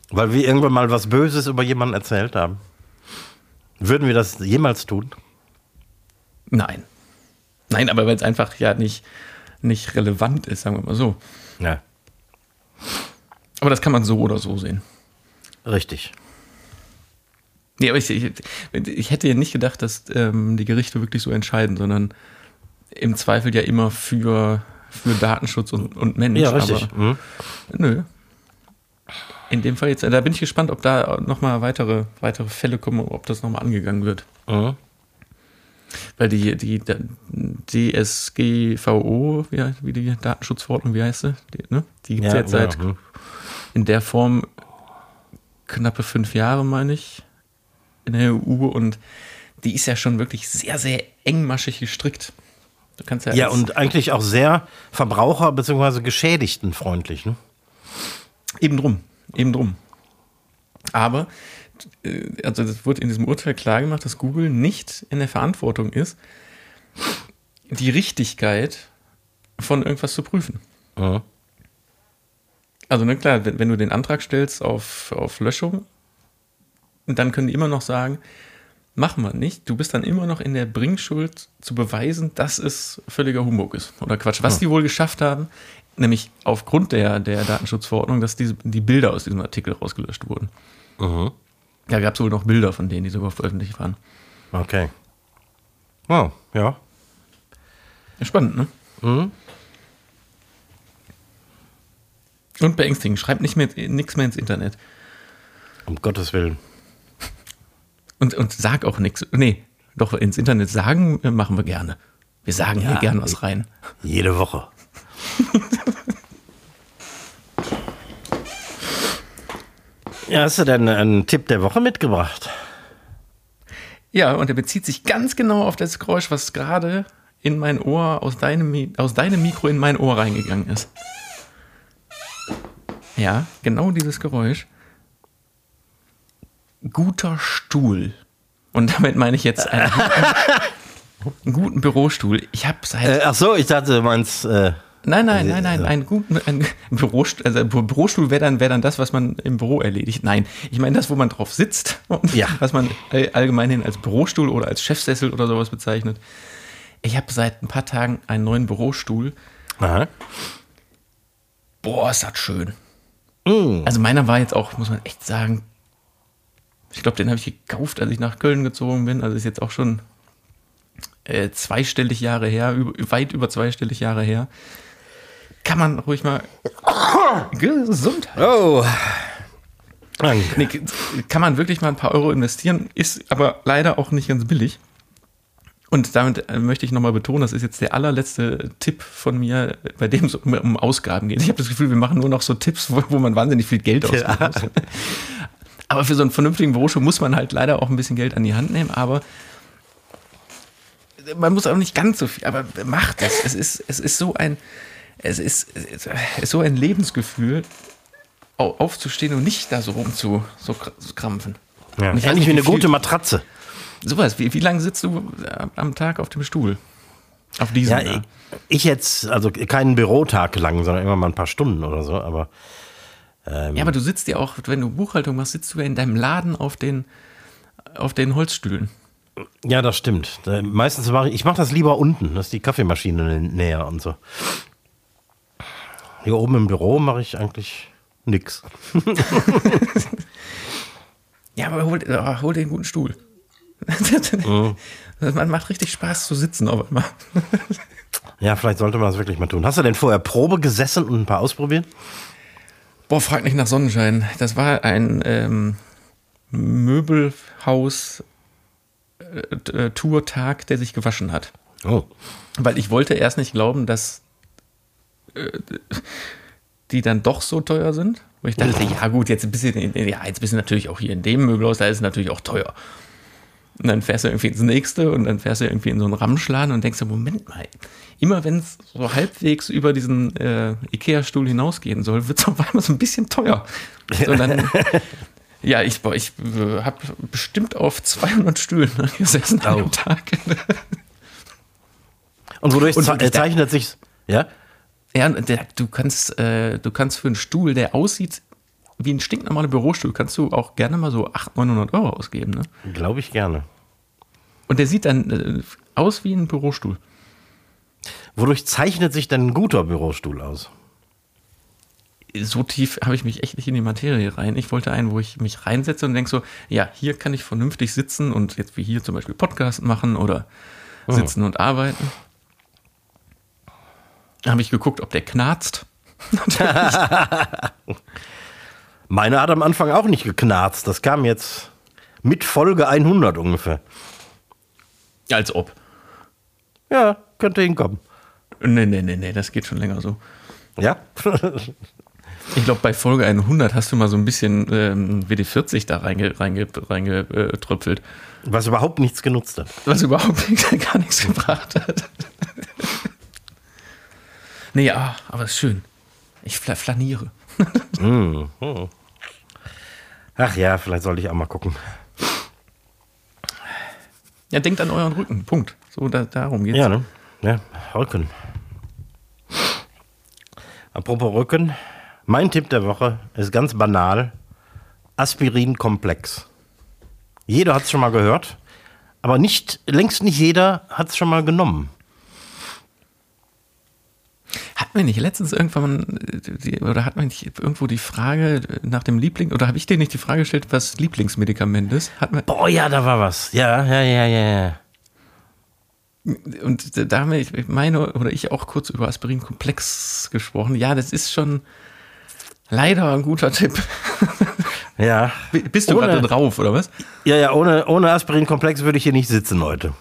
Weil wir irgendwann mal was Böses über jemanden erzählt haben. Würden wir das jemals tun? Nein. Nein, aber weil es einfach ja nicht, nicht relevant ist, sagen wir mal so. Ja. Aber das kann man so oder so sehen. Richtig. Nee, aber ich, ich, ich hätte ja nicht gedacht, dass ähm, die Gerichte wirklich so entscheiden, sondern im Zweifel ja immer für, für Datenschutz und, und Mensch. Ja, richtig. Aber, Mhm. nö. In dem Fall jetzt, da bin ich gespannt, ob da nochmal weitere, weitere Fälle kommen, ob das nochmal angegangen wird. Mhm. Weil die, die, die DSGVO, wie, wie die Datenschutzverordnung, wie heißt sie? Die, ne? die gibt es Ja, jetzt seit ja, mhm. In der Form knappe fünf Jahre, meine ich, in der EU und die ist ja schon wirklich sehr, sehr engmaschig gestrickt. Du kannst ja, Ja, und eigentlich auch sehr verbraucher- bzw. geschädigtenfreundlich. Ne? Eben drum, eben drum. Aber, äh, also das wurde in diesem Urteil klargemacht, dass Google nicht in der Verantwortung ist, die Richtigkeit von irgendwas zu prüfen. Mhm. Also, ne, klar, wenn, wenn du den Antrag stellst auf, auf Löschung, dann können die immer noch sagen, machen wir nicht. Du bist dann immer noch in der Bringschuld zu beweisen, dass es völliger Humbug ist oder Quatsch. Was die wohl geschafft haben, nämlich aufgrund der, der Datenschutzverordnung, dass die, die Bilder aus diesem Artikel rausgelöscht wurden. Mhm. Da gab es wohl noch Bilder von denen, die sogar veröffentlicht waren. Okay. Wow, ja. Ja, spannend, ne? Mhm. Und beängstigend. Schreibt nicht mehr, nichts mehr ins Internet. Um Gottes Willen. Und, und sag auch nichts. Nee, doch ins Internet sagen äh, machen wir gerne. Wir sagen hier Ja, gerne was rein. Jede Woche. ja, hast du denn einen Tipp der Woche mitgebracht? Ja, und er bezieht sich ganz genau auf das Geräusch, was gerade in mein Ohr, aus deinem, aus deinem Mikro in mein Ohr reingegangen ist. Ja, genau dieses Geräusch. Guter Stuhl. Und damit meine ich jetzt einen, einen guten Bürostuhl. Ich habe seit Äh, ach so, ich dachte, du meinst. Äh, Nein, nein, nein, nein, einen guten ein Bürostuhl, also ein Bürostuhl wäre dann, wär dann das, was man im Büro erledigt. Nein, ich meine das, wo man drauf sitzt und Ja. was man all- allgemein hin als Bürostuhl oder als Chefsessel oder sowas bezeichnet. Ich habe seit ein paar Tagen einen neuen Bürostuhl. aha. Boah, ist das schön. Mm. Also meiner war jetzt auch, muss man echt sagen, ich glaube, den habe ich gekauft, als ich nach Köln gezogen bin. Also ist jetzt auch schon äh, zweistellig Jahre her, über, weit über zweistellig Jahre her. Kann man ruhig mal Gesundheit. Oh. Danke. Nee, kann man wirklich mal ein paar Euro investieren, ist aber leider auch nicht ganz billig. Und damit äh, möchte ich nochmal betonen, das ist jetzt der allerletzte Tipp von mir, bei dem es um, um Ausgaben geht. Ich habe das Gefühl, wir machen nur noch so Tipps, wo, wo man wahnsinnig viel Geld ausgeben Ja. muss. Aber für so einen vernünftigen Bürostuhl muss man halt leider auch ein bisschen Geld an die Hand nehmen, aber man muss auch nicht ganz so viel, aber macht es. Es ist, es ist so ein, es ist, es ist so ein Lebensgefühl, au- aufzustehen und nicht da so rum zu, so krampfen. Ja. Und ich Eigentlich wie eine gute Matratze. Sowas, wie, wie lange sitzt du äh, am Tag auf dem Stuhl? Auf diesem. Ja, ich, ich jetzt, also keinen Bürotag lang, sondern immer mal ein paar Stunden oder so, aber. Ähm, ja, aber du sitzt ja auch, wenn du Buchhaltung machst, sitzt du ja in deinem Laden auf den, auf den Holzstühlen. Ja, das stimmt. Da- Meistens mache ich, ich mache das lieber unten, das ist die Kaffeemaschine näher und so. Hier oben im Büro mache ich eigentlich nix. Ja, aber hol, oh, hol dir einen guten Stuhl. Mhm. Man macht richtig Spaß zu sitzen auf einmal. Ja, vielleicht sollte man das wirklich mal tun. Hast du denn vorher Probe gesessen und ein paar ausprobiert? Boah, frag nicht nach Sonnenschein. Das war ein ähm, Möbelhaus äh, äh, Tourtag, der sich gewaschen hat. Oh. Weil ich wollte erst nicht glauben, dass äh, die dann doch so teuer sind. Wo ich dachte, ja gut, jetzt ein bisschen, ja, jetzt bist du natürlich auch hier in dem Möbelhaus, da ist es natürlich auch teuer. Und dann fährst du irgendwie ins nächste und dann fährst du irgendwie in so einen Ramschladen und denkst dir, Moment mal, immer wenn es so halbwegs über diesen äh, Ikea-Stuhl hinausgehen soll, wird es auf einmal so ein bisschen teuer. So, dann, ja, ich, boah, ich äh, habe bestimmt auf 200 Stühlen gesessen an Oh. dem Tag. Und wodurch Und äh, zeichnet sich, ja? Ja, und der, du kannst, äh, du kannst für einen Stuhl, der aussieht wie ein stinknormaler Bürostuhl, kannst du auch gerne mal so 800, 900 Euro ausgeben. Ne? Glaube ich gerne. Und der sieht dann äh, aus wie ein Bürostuhl. Wodurch zeichnet sich denn ein guter Bürostuhl aus? So tief habe ich mich echt nicht in die Materie rein. Ich wollte einen, wo ich mich reinsetze und denke so, ja, hier kann ich vernünftig sitzen und jetzt wie hier zum Beispiel Podcast machen oder sitzen und arbeiten. Da habe ich geguckt, ob der knarzt. Meine hat am Anfang auch nicht geknarzt. Das kam jetzt mit Folge 100 ungefähr. Als ob. Ja, könnte hinkommen. Nee, nee, nee, nee, das geht schon länger so. Ja? Ich glaube, bei Folge 100 hast du mal so ein bisschen ähm, WD-40 da reinge, reinge, reingetröpfelt, Was überhaupt nichts genutzt hat. was überhaupt gar nichts gebracht hat. nee, ah, aber ist schön. Ich fla flaniere. Ach ja, vielleicht sollte ich auch mal gucken. Ja, denkt an euren Rücken. Punkt. So, da, darum geht's. Ja, ne? Ja, Rücken. Apropos Rücken. Mein Tipp der Woche ist ganz banal. Aspirin-Komplex. Jeder hat es schon mal gehört, aber nicht, längst nicht jeder hat es schon mal genommen. Hat mir nicht letztens irgendwann, oder hat man nicht irgendwo die Frage nach dem Liebling, oder habe ich dir nicht die Frage gestellt, was Lieblingsmedikament ist? Hat man, Boah, ja, da war was. Ja, ja, ja, ja, ja. und da haben wir, ich meine, oder ich auch kurz über Aspirin-Komplex gesprochen. Ja, das ist schon leider ein guter Tipp. Ja, Bist du Ohne- gerade drauf, oder was? ja, ja ohne, ohne Aspirin-Komplex würde ich hier nicht sitzen heute.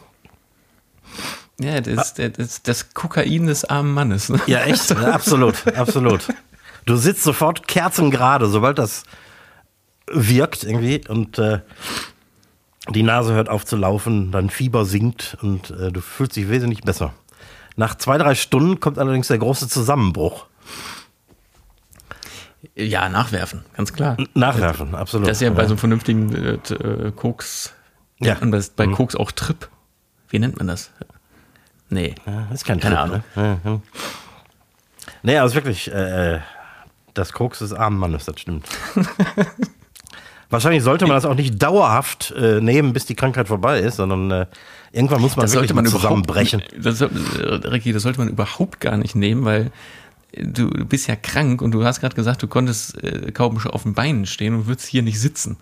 Ja, das, das, das, Kokain des armen Mannes. Ne? Ja, echt? Absolut, absolut. Du sitzt sofort kerzengerade, sobald das wirkt irgendwie und äh, die Nase hört auf zu laufen, dein Fieber sinkt und äh, du fühlst dich wesentlich besser. Nach zwei, drei Stunden kommt allerdings der große Zusammenbruch. Ja, nachwerfen, ganz klar. Nachwerfen, absolut. Das ist ja bei so einem vernünftigen äh, äh, Koks, Ja. das bei Koks auch Trip. Wie nennt man das? Nee. Ja, ist kein Keine Trip, Ahnung. Ne? Nee, es ist wirklich, äh, das Koks des armen Mannes, das stimmt. Wahrscheinlich sollte man das auch nicht dauerhaft äh, nehmen, bis die Krankheit vorbei ist, sondern äh, irgendwann muss man Das wirklich sollte man zusammenbrechen. das, äh, Ricky, das sollte man überhaupt gar nicht nehmen, weil du bist ja krank und du hast gerade gesagt, du konntest äh, kaum schon auf den Beinen stehen und würdest hier nicht sitzen.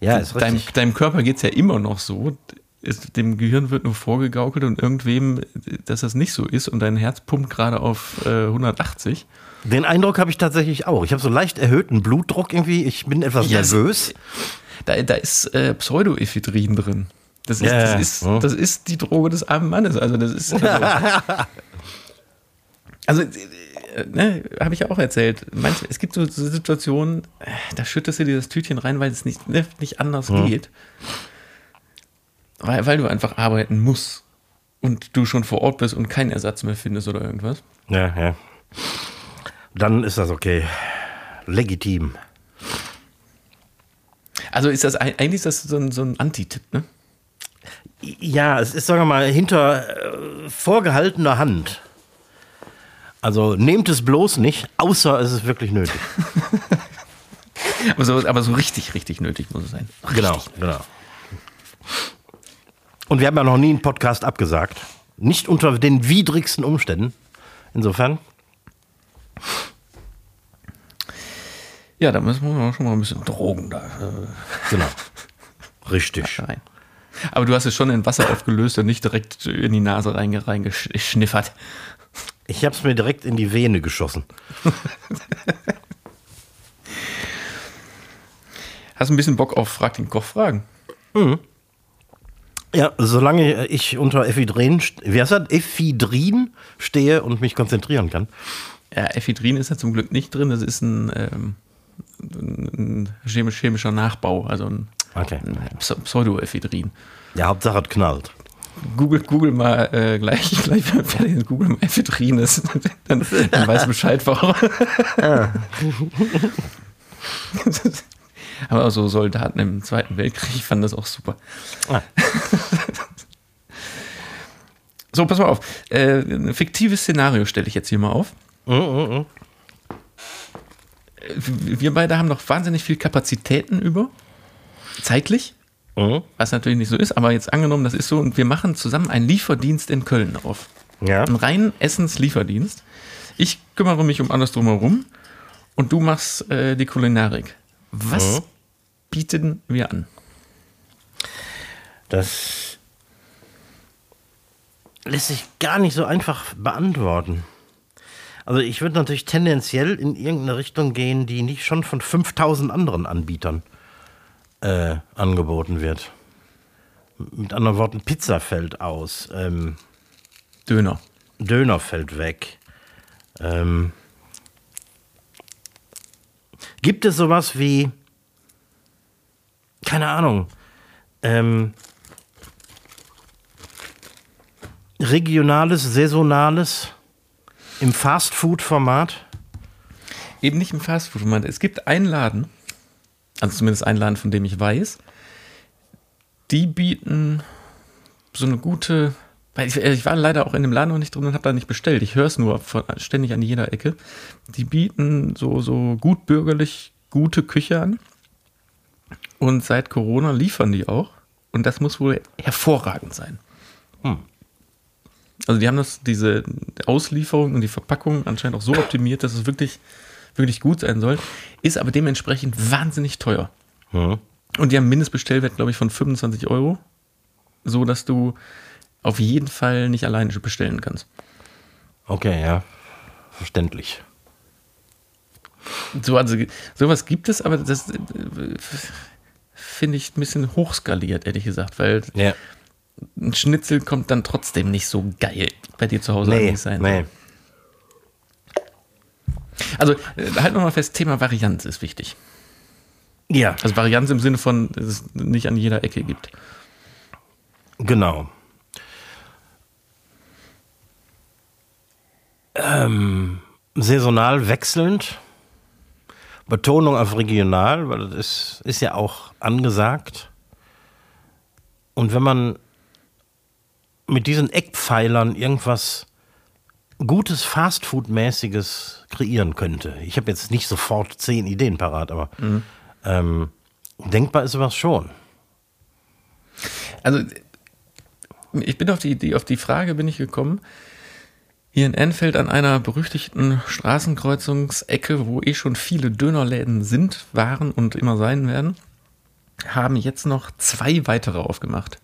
Ja, ist Deinem, richtig. deinem Körper geht's ja immer noch so. Ist, dem Gehirn wird nur vorgegaukelt und irgendwem, dass das nicht so ist und dein Herz pumpt gerade auf äh, 180. Den Eindruck habe ich tatsächlich auch. Ich habe so leicht erhöhten Blutdruck irgendwie. Ich bin etwas Ja, nervös. Da, da ist äh, Pseudoephedrin drin. Das ist, Ja, das, ja. ist, Hm. das ist die Droge des armen Mannes. Also das ist. Also, also äh, ne, habe ich ja auch erzählt. Manche, es gibt so, so Situationen, äh, da schüttest du dir das Tütchen rein, weil es nicht, ne, nicht anders geht. Weil, weil du einfach arbeiten musst und du schon vor Ort bist und keinen Ersatz mehr findest oder irgendwas. Ja, ja. Dann ist das okay. Legitim. Also ist das eigentlich ist das so ein, so ein Anti-Tipp, ne? Ja, es ist, sagen wir mal, hinter äh, vorgehaltener Hand. Also nehmt es bloß nicht, außer es ist wirklich nötig. Aber so, aber so richtig, richtig nötig muss es sein. Genau, genau. Und wir haben ja noch nie einen Podcast abgesagt. Nicht unter den widrigsten Umständen. Insofern. Ja, da müssen wir schon mal ein bisschen Drogen da Genau. Richtig. rein. Aber du hast es schon in Wasser aufgelöst und nicht direkt in die Nase reinge- reingeschniffert. Ich habe es mir direkt in die Vene geschossen. Hast du ein bisschen Bock auf Frag den Koch fragen? Ja, solange ich unter Ephedrin, wie heißt das? Ephedrin stehe und mich konzentrieren kann. Ja, Ephedrin ist ja zum Glück nicht drin. Das ist ein, ähm, ein chemisch, chemischer Nachbau, also ein, Okay. ein Pse- Pseudoephedrin. Ja, Hauptsache es knallt. Google, Google mal äh, gleich, gleich fertig Google mal Ephedrin ist. dann, dann weiß Bescheid, warum. Aber so Soldaten im Zweiten Weltkrieg fanden das auch super. Ah. So, pass mal auf. Äh, ein fiktives Szenario stelle ich jetzt hier mal auf. Mm, mm, mm. Wir beide haben noch wahnsinnig viel Kapazitäten über. Zeitlich. Mhm. Was natürlich nicht so ist, aber jetzt angenommen, das ist so, und wir machen zusammen einen Lieferdienst in Köln auf. Ja. Einen reinen Essenslieferdienst. Ich kümmere mich um alles drumherum und du machst äh, die Kulinarik. Was Mhm. bieten wir an? Das lässt sich gar nicht so einfach beantworten. Also ich würde natürlich tendenziell in irgendeine Richtung gehen, die nicht schon von 5000 anderen Anbietern äh, angeboten wird. Mit anderen Worten, Pizza fällt aus, ähm, Döner. Döner fällt weg. Ähm, gibt es sowas wie, keine Ahnung, ähm, regionales, saisonales im Fastfood-Format? Eben nicht im Fastfood-Format. Es gibt einen Laden, also zumindest einen Laden, von dem ich weiß, die bieten so eine gute. Weil Ich, ich war leider auch in dem Laden noch nicht drin und habe da nicht bestellt. Ich höre es nur von, ständig an jeder Ecke. Die bieten so, so gut bürgerlich gute Küche an. Und seit Corona liefern die auch. Und das muss wohl hervorragend sein. Also die haben das, diese Auslieferung und die Verpackung anscheinend auch so optimiert, dass es wirklich, wirklich gut sein soll. Ist aber dementsprechend wahnsinnig teuer. Hm. Und die haben einen Mindestbestellwert, glaube ich, von 25 Euro. So dass du auf jeden Fall nicht alleine bestellen kannst. Okay, ja. Verständlich. So, also sowas gibt es, aber das äh, finde ich ein bisschen hochskaliert, ehrlich gesagt, weil Ja. ein Schnitzel kommt dann trotzdem nicht so geil bei dir zu Hause Nee, sein. nee. Also äh, halt nochmal fest, Thema Varianz ist wichtig. Ja, Also Varianz im Sinne von, dass es nicht an jeder Ecke gibt. genau. Ähm, saisonal wechselnd. Betonung auf regional, weil das ist, ist ja auch angesagt. Und wenn man mit diesen Eckpfeilern irgendwas Gutes Fastfood-mäßiges kreieren könnte. Ich habe jetzt nicht sofort zehn Ideen parat, aber ähm, denkbar ist sowas schon. Also ich bin auf die, die, auf die Frage bin ich gekommen, hier in Enfield an einer berüchtigten Straßenkreuzungsecke, wo eh schon viele Dönerläden sind, waren und immer sein werden, haben jetzt noch zwei weitere aufgemacht.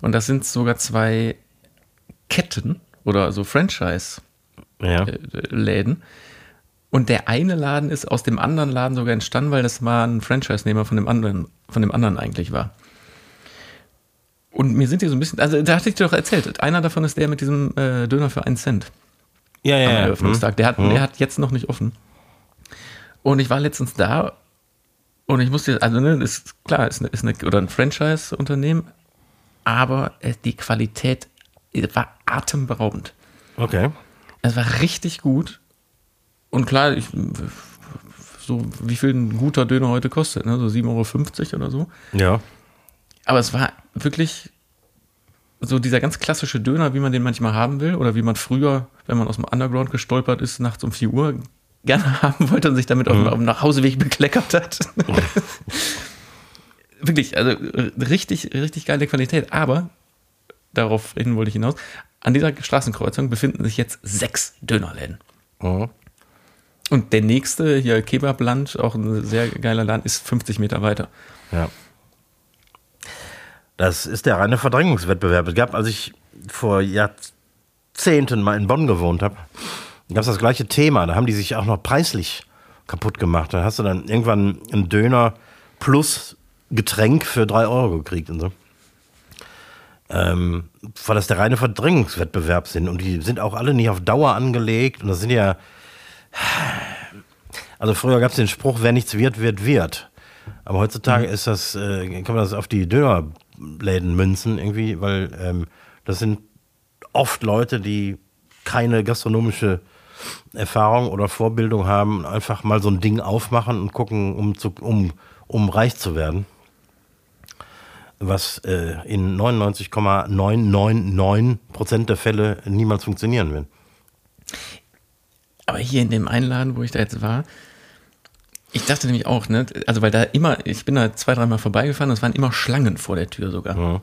Und das sind sogar zwei Ketten oder so Franchise-Läden. Ja. Und der eine Laden ist aus dem anderen Laden sogar entstanden, weil das mal ein Franchise-Nehmer von dem anderen, von dem anderen eigentlich war. Und mir sind die so ein bisschen, also da hatte ich dir doch erzählt, einer davon ist der mit diesem äh, Döner für einen Cent Ja, ja, am ja. Eröffnungstag. Der hat, Mhm. der hat jetzt noch nicht offen. Und ich war letztens da und ich musste, also ne, ist klar, ist, eine, ist eine, oder ein Franchise-Unternehmen, aber äh, die Qualität war atemberaubend. Okay. Es war richtig gut. Und klar, ich, so wie viel ein guter Döner heute kostet, ne? so 7,50 Euro oder so. Ja. Aber es war wirklich so dieser ganz klassische Döner, wie man den manchmal haben will oder wie man früher, wenn man aus dem Underground gestolpert ist, nachts um 4 Uhr gerne haben wollte und sich damit auf, dem- auf dem Nachhauseweg bekleckert hat. wirklich, also äh, richtig, richtig geile Qualität. Aber, darauf hin wollte ich hinaus, an dieser Straßenkreuzung befinden sich jetzt sechs Dönerläden. Mhm. Und der nächste, hier Kebabland, auch ein sehr geiler Laden, ist 50 Meter weiter. Ja. Das ist der reine Verdrängungswettbewerb. Es gab, als ich vor Jahrzehnten mal in Bonn gewohnt habe, gab es das gleiche Thema. Da haben die sich auch noch preislich kaputt gemacht. Da hast du dann irgendwann einen Döner plus Getränk für drei Euro gekriegt und so. Ähm, weil das der reine Verdrängungswettbewerb sind. Und die sind auch alle nicht auf Dauer angelegt. Und das sind ja. Also früher gab es den Spruch, wer nichts wird, wird wird. Aber heutzutage ist das, äh, kann man das auf die Dönerläden münzen irgendwie, weil ähm, das sind oft Leute, die keine gastronomische Erfahrung oder Vorbildung haben einfach mal so ein Ding aufmachen und gucken, um, zu, um, um reich zu werden. was äh, in 99,999 Prozent der Fälle niemals funktionieren wird. Aber hier in dem Einladen, wo ich da jetzt war, ich dachte nämlich auch, ne, also weil da immer, ich bin da zwei, dreimal vorbeigefahren, es waren immer Schlangen vor der Tür sogar. Mhm.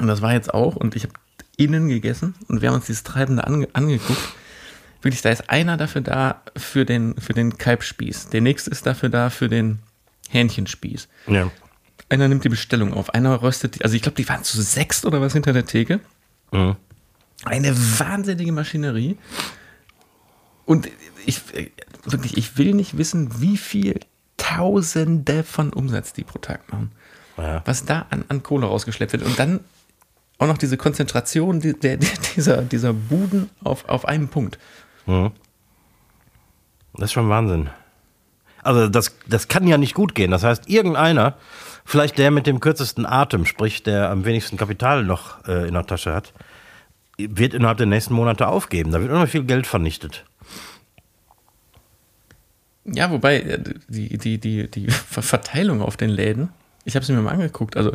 Und das war jetzt auch, und ich habe innen gegessen und wir haben uns dieses Treibende ange angeguckt. Wirklich, da ist einer dafür da für den, für den Kalbspieß. Der nächste ist dafür da für den Hähnchenspieß. Ja. Einer nimmt die Bestellung auf, einer röstet die, also ich glaube, die waren zu sechst oder was hinter der Theke. Mhm. Eine wahnsinnige Maschinerie. Und ich, wirklich, ich will nicht wissen, wie viel Tausende von Umsatz die pro Tag machen. Ja. Was da an, an Kohle rausgeschleppt wird. Und dann auch noch diese Konzentration die, der, dieser, dieser Buden auf, auf einem Punkt. Mhm. Das ist schon Wahnsinn. Also das, das kann ja nicht gut gehen. Das heißt, irgendeiner, vielleicht der mit dem kürzesten Atem, sprich der am wenigsten Kapital noch äh, in der Tasche hat, wird innerhalb der nächsten Monate aufgeben. Da wird immer viel Geld vernichtet. Ja, wobei äh, die, die, die, die Verteilung auf den Läden, ich habe es mir mal angeguckt, also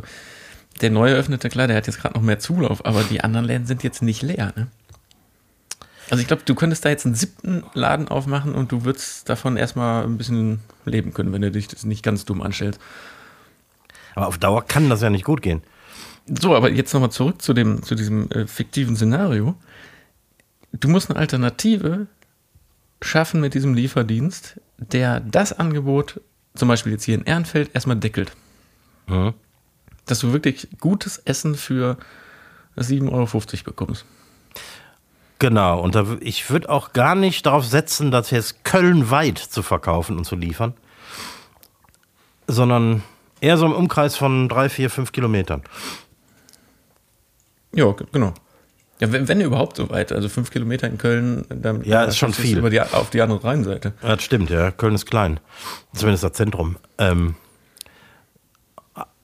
der neu eröffnete, klar, der hat jetzt gerade noch mehr Zulauf, aber die anderen Läden sind jetzt nicht leer. Ne? Also ich glaube, du könntest da jetzt einen siebten Laden aufmachen und du würdest davon erstmal ein bisschen leben können, wenn du dich das nicht ganz dumm anstellst. Aber auf Dauer kann das ja nicht gut gehen. So, aber jetzt nochmal zurück zu, dem, zu diesem äh, fiktiven Szenario. Du musst eine Alternative schaffen mit diesem Lieferdienst, der das Angebot, zum Beispiel jetzt hier in Ehrenfeld, erstmal deckelt. Mhm. Dass du wirklich gutes Essen für 7,50 Euro bekommst. Genau, und da, ich würde auch gar nicht darauf setzen, das jetzt kölnweit zu verkaufen und zu liefern, sondern eher so im Umkreis von drei, vier, fünf Kilometern. Ja, genau. Ja, wenn, wenn überhaupt so weit. Also fünf Kilometer in Köln, dann Ja, ist schon viel. Über die, auf die andere Rheinseite. Ja, das stimmt, ja. Köln ist klein. Zumindest das Zentrum. Ähm,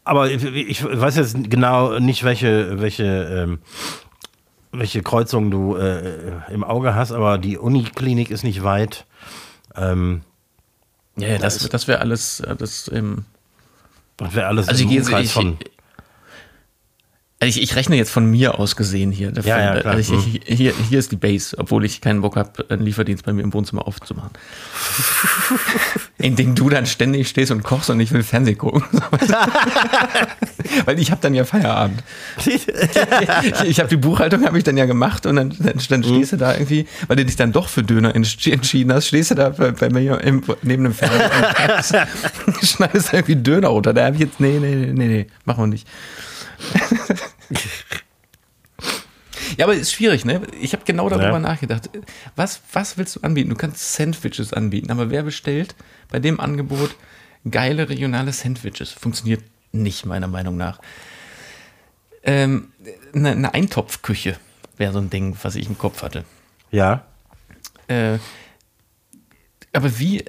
aber ich, ich weiß jetzt genau nicht, welche, welche, ähm, welche Kreuzung du äh, im Auge hast, aber die Uniklinik ist nicht weit. Ähm, Ja, das, das wäre alles, äh, das, das wäre alles Also im Umkreis ich, von. Also ich, ich rechne jetzt von mir aus gesehen hier. Davon, Ja, ja, klar. Also ich, ich, hier, hier ist die Base, obwohl ich keinen Bock habe, einen Lieferdienst bei mir im Wohnzimmer aufzumachen. In dem du dann ständig stehst und kochst und ich will Fernsehen gucken. Weil ich habe dann ja Feierabend. Ich, ich habe die Buchhaltung habe ich dann ja gemacht und dann, dann, dann stehst du da irgendwie, weil du dich dann doch für Döner entsch- entschieden hast, stehst du da bei, bei mir im, neben dem Fernseher und schneidest- irgendwie Döner runter. Da habe ich jetzt, nee, nee, nee, nee, nee, machen wir nicht. Ja, aber ist schwierig, ne? Ich habe genau darüber Ja. nachgedacht. Was, was willst du anbieten? Du kannst Sandwiches anbieten, aber wer bestellt bei dem Angebot geile regionale Sandwiches? Funktioniert nicht, meiner Meinung nach. Ähm, eine, eine Eintopfküche wäre so ein Ding, was ich im Kopf hatte. Ja. Äh, aber wie.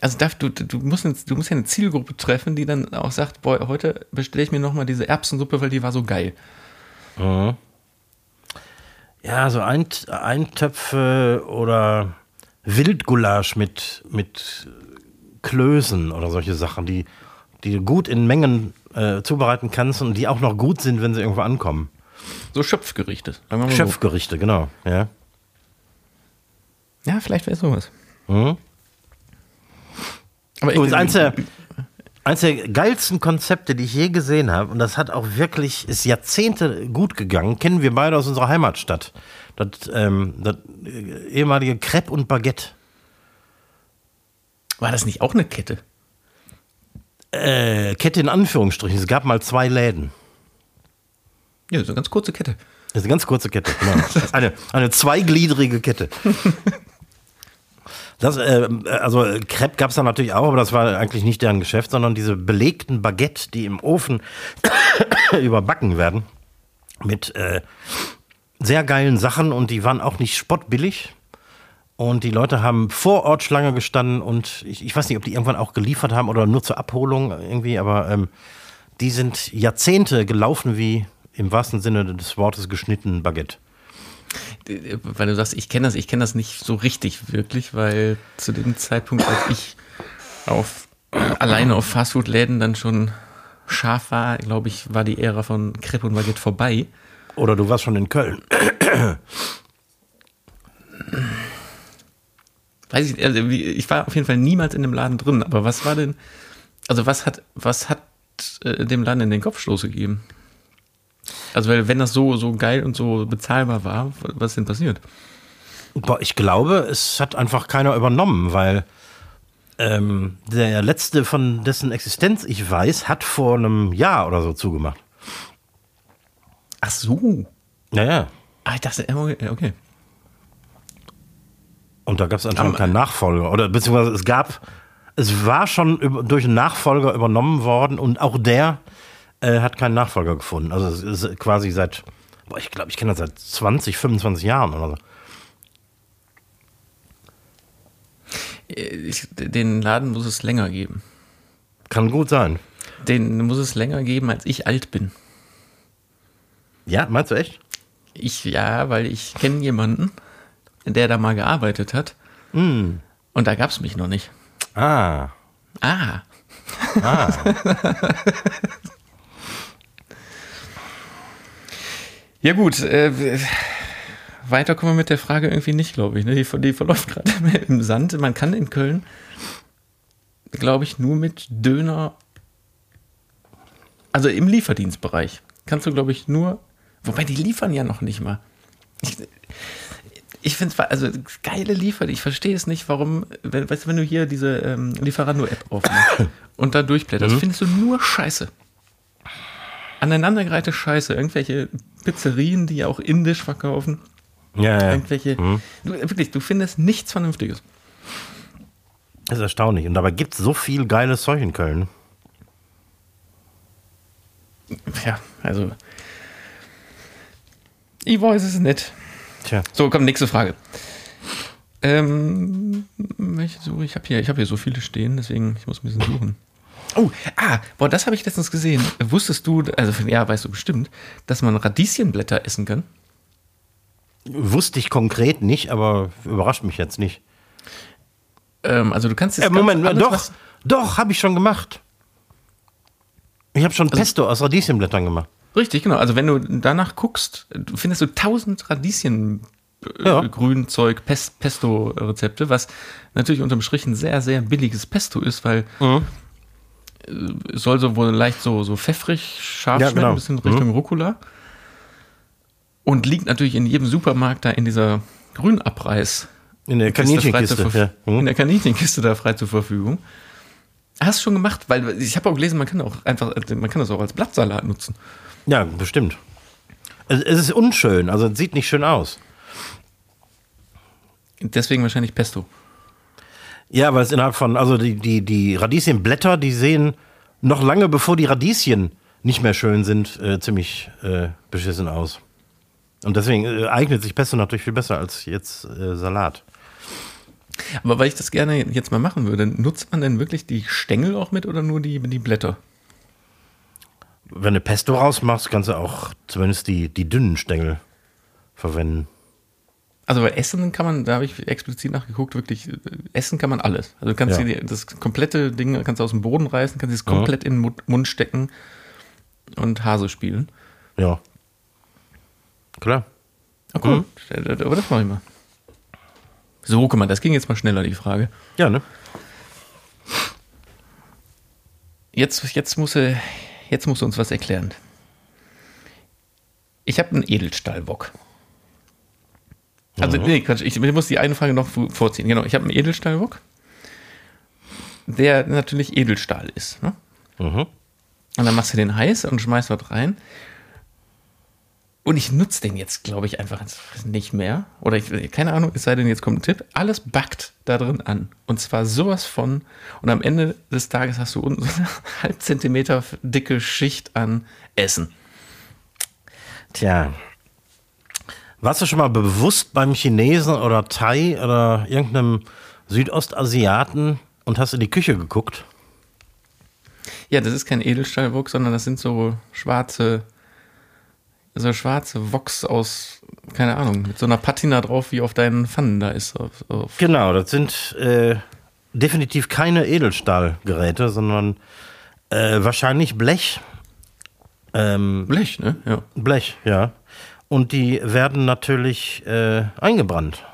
Also darf, du, du, musst, du musst ja eine Zielgruppe treffen, die dann auch sagt, boah, heute bestelle ich mir nochmal diese Erbsensuppe, weil die war so geil. Ja, so Eint Eintöpfe oder Wildgulasch mit, mit Klößen oder solche Sachen, die, die du gut in Mengen äh, zubereiten kannst und die auch noch gut sind, wenn sie irgendwo ankommen. So Schöpfgerichte. Sagen wir mal so. Schöpfgerichte, genau. Ja. Ja, vielleicht wäre sowas. Mhm. Aber Übrigens, eins der, eins der geilsten Konzepte, die ich je gesehen habe, und das hat auch wirklich, ist Jahrzehnte gut gegangen, kennen wir beide aus unserer Heimatstadt. Das, ähm, das äh, ehemalige Crepe und Baguette. war das nicht auch eine Kette? Äh, Kette in Anführungsstrichen. Es gab mal zwei Läden. Ja, so eine ganz kurze Kette. Das ist eine ganz kurze Kette, genau. Eine, eine zweigliedrige Kette. Das, äh, also äh, Crepe gab es da natürlich auch, aber das war eigentlich nicht deren Geschäft, sondern diese belegten Baguette, die im Ofen überbacken werden. Mit äh, sehr geilen Sachen und die waren auch nicht spottbillig. Und die Leute haben vor Ort Schlange gestanden und ich, ich weiß nicht, ob die irgendwann auch geliefert haben oder nur zur Abholung irgendwie, aber ähm, die sind Jahrzehnte gelaufen wie im wahrsten Sinne des Wortes geschnitten Baguette. Weil du sagst, ich kenne das, ich kenne das nicht so richtig wirklich, weil zu dem Zeitpunkt, als ich auf alleine auf Fastfood-Läden dann schon scharf war, glaube ich, war die Ära von Crepe und Baguette vorbei. Oder du warst schon in Köln. Weiß ich, also ich war auf jeden Fall niemals in dem Laden drin, aber was war denn, also was hat, was hat äh, dem Laden in den Kopfstoß gegeben? Also, weil, wenn das so, so geil und so bezahlbar war, was ist denn passiert? Boah, ich glaube, es hat einfach keiner übernommen, weil ähm, der letzte, von dessen Existenz ich weiß, hat vor einem Jahr oder so zugemacht. Ach so. Naja. Ah, ich dachte, okay. Und da gab es anscheinend keinen Nachfolger. Oder beziehungsweise es gab, es war schon über, durch einen Nachfolger übernommen worden und auch der äh, hat keinen Nachfolger gefunden. Also es ist quasi seit, boah, ich glaube, ich kenne das seit 20, 25 Jahren oder so. Ich, den Laden muss es länger geben. Kann gut sein. Den muss es länger geben, als ich alt bin. Ja, meinst du echt? Ich, ja, weil ich kenne jemanden, der da mal gearbeitet hat. Mm. Und da gab es mich noch nicht. Ah. Ah. Ah. ja gut, äh, weiter kommen wir mit der Frage irgendwie nicht, glaube ich. Ne? Die, die verläuft gerade im Sand. Man kann in Köln, glaube ich, nur mit Döner, also im Lieferdienstbereich, kannst du, glaube ich, nur, wobei die liefern ja noch nicht mal. Ich, ich finde es, also geile Lieferdienst. Ich verstehe es nicht, warum, wenn, weißt du, wenn du hier diese ähm, Lieferando-App aufmachst und da durchblätterst, Mhm. findest du nur Scheiße. Aneinandergereihte Scheiße. Irgendwelche Pizzerien, die auch indisch verkaufen. Ja, ja. Irgendwelche. Mhm. Du, wirklich, du findest nichts Vernünftiges. Das ist erstaunlich. Und dabei gibt es so viel geiles Zeug in Köln. Ja, also. Ich weiß es nicht. Tja. So, komm, nächste Frage. Ähm, welche suche ich? Ich habe hier, ich hab hier so viele stehen, deswegen ich muss ein bisschen suchen. Oh, ah, boah, das habe ich letztens gesehen. Wusstest du, also ja, weißt du bestimmt, dass man Radieschenblätter essen kann? Wusste ich konkret nicht, aber überrascht mich jetzt nicht. Ähm, also du kannst jetzt Äh, Moment, doch, was- doch, habe ich schon gemacht. Ich habe schon Also- Pesto aus Radieschenblättern gemacht. Richtig, genau. Also wenn du danach guckst, findest du tausend Radieschen Ja. Grünzeug, Pes Pesto-Rezepte, was natürlich unterm Strich ein sehr, sehr billiges Pesto ist, weil Mhm. Soll so wohl leicht so, so pfeffrig, scharf Ja, schmecken, genau. ein bisschen Richtung Rucola. Und liegt natürlich in jedem Supermarkt da in dieser Grünabreiß. In der Kaninchenkiste. Ja. In Mhm. der Kaninchenkiste da frei zur Verfügung. Hast du schon gemacht, weil ich habe auch gelesen, man kann auch einfach, man kann das auch als Blattsalat nutzen. ja, bestimmt. Es, es ist unschön, also es sieht nicht schön aus. Deswegen wahrscheinlich Pesto. Ja, weil es innerhalb von, also die, die, die Radieschenblätter, die sehen noch lange bevor die Radieschen nicht mehr schön sind, äh, ziemlich äh, beschissen aus. Und deswegen äh, eignet sich Pesto natürlich viel besser als jetzt äh, Salat. Aber weil ich das gerne jetzt mal machen würde, nutzt man denn wirklich die Stängel auch mit oder nur die, die Blätter? Wenn du Pesto rausmachst, kannst du auch zumindest die, die dünnen Stängel verwenden. Also bei Essen kann man, da habe ich explizit nachgeguckt, wirklich, äh, essen kann man alles. Also du kannst Ja. dir das komplette Ding kannst du aus dem Boden reißen, kannst es komplett in den Mund- stecken und Hase spielen. Ja. Klar. Oh, cool. Aber das mache ich mal. So, guck mal, das ging jetzt mal schneller, die Frage. Ja, ne? Jetzt, jetzt, muss, er- jetzt musst du uns was erklären. Ich habe einen Edelstahlbock. Also, nee, Quatsch, ich muss die eine Frage noch vo- vorziehen. Genau, ich habe einen Edelstahlbock, der natürlich Edelstahl ist. Ne? Mhm. Und dann machst du den heiß und schmeißt was rein. Und ich nutze den jetzt, glaube ich, einfach nicht mehr. Oder ich, keine Ahnung, es sei denn, jetzt kommt ein Tipp. Alles backt da drin an. Und zwar sowas von. Und am Ende des Tages hast du unten so eine halb Zentimeter dicke Schicht an Essen. Tja. Warst du schon mal bewusst beim Chinesen oder Thai oder irgendeinem Südostasiaten und hast in die Küche geguckt? Ja, das ist kein Edelstahlwok, sondern das sind so schwarze, so schwarze Woks aus, keine Ahnung, mit so einer Patina drauf, wie auf deinen Pfannen da ist. Auf, auf. Genau, das sind äh, definitiv keine Edelstahlgeräte, sondern Äh, wahrscheinlich Blech. Ähm, Blech, ne? Ja. Blech, ja. Und die werden natürlich äh, eingebrannt.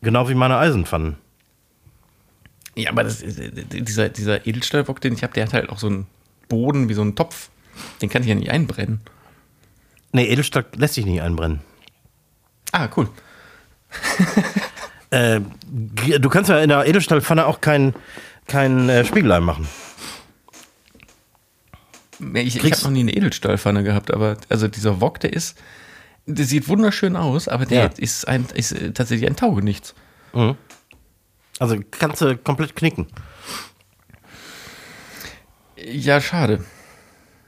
Genau wie meine Eisenpfannen. Ja, aber das, dieser, dieser Edelstahlbock, den ich habe, der hat halt auch so einen Boden wie so einen Topf. Den kann ich ja nicht einbrennen. Nee, Edelstahl lässt sich nicht einbrennen. Ah, cool. Äh, du kannst ja in der Edelstahlpfanne auch kein, kein äh, Spiegelei machen. Ich, ich habe noch nie eine Edelstahlpfanne gehabt, aber also dieser Wok, der ist, der sieht wunderschön aus, aber der Ja. ist, ein, ist äh, tatsächlich ein Taugenichts. Also kannst du komplett knicken. Ja, schade.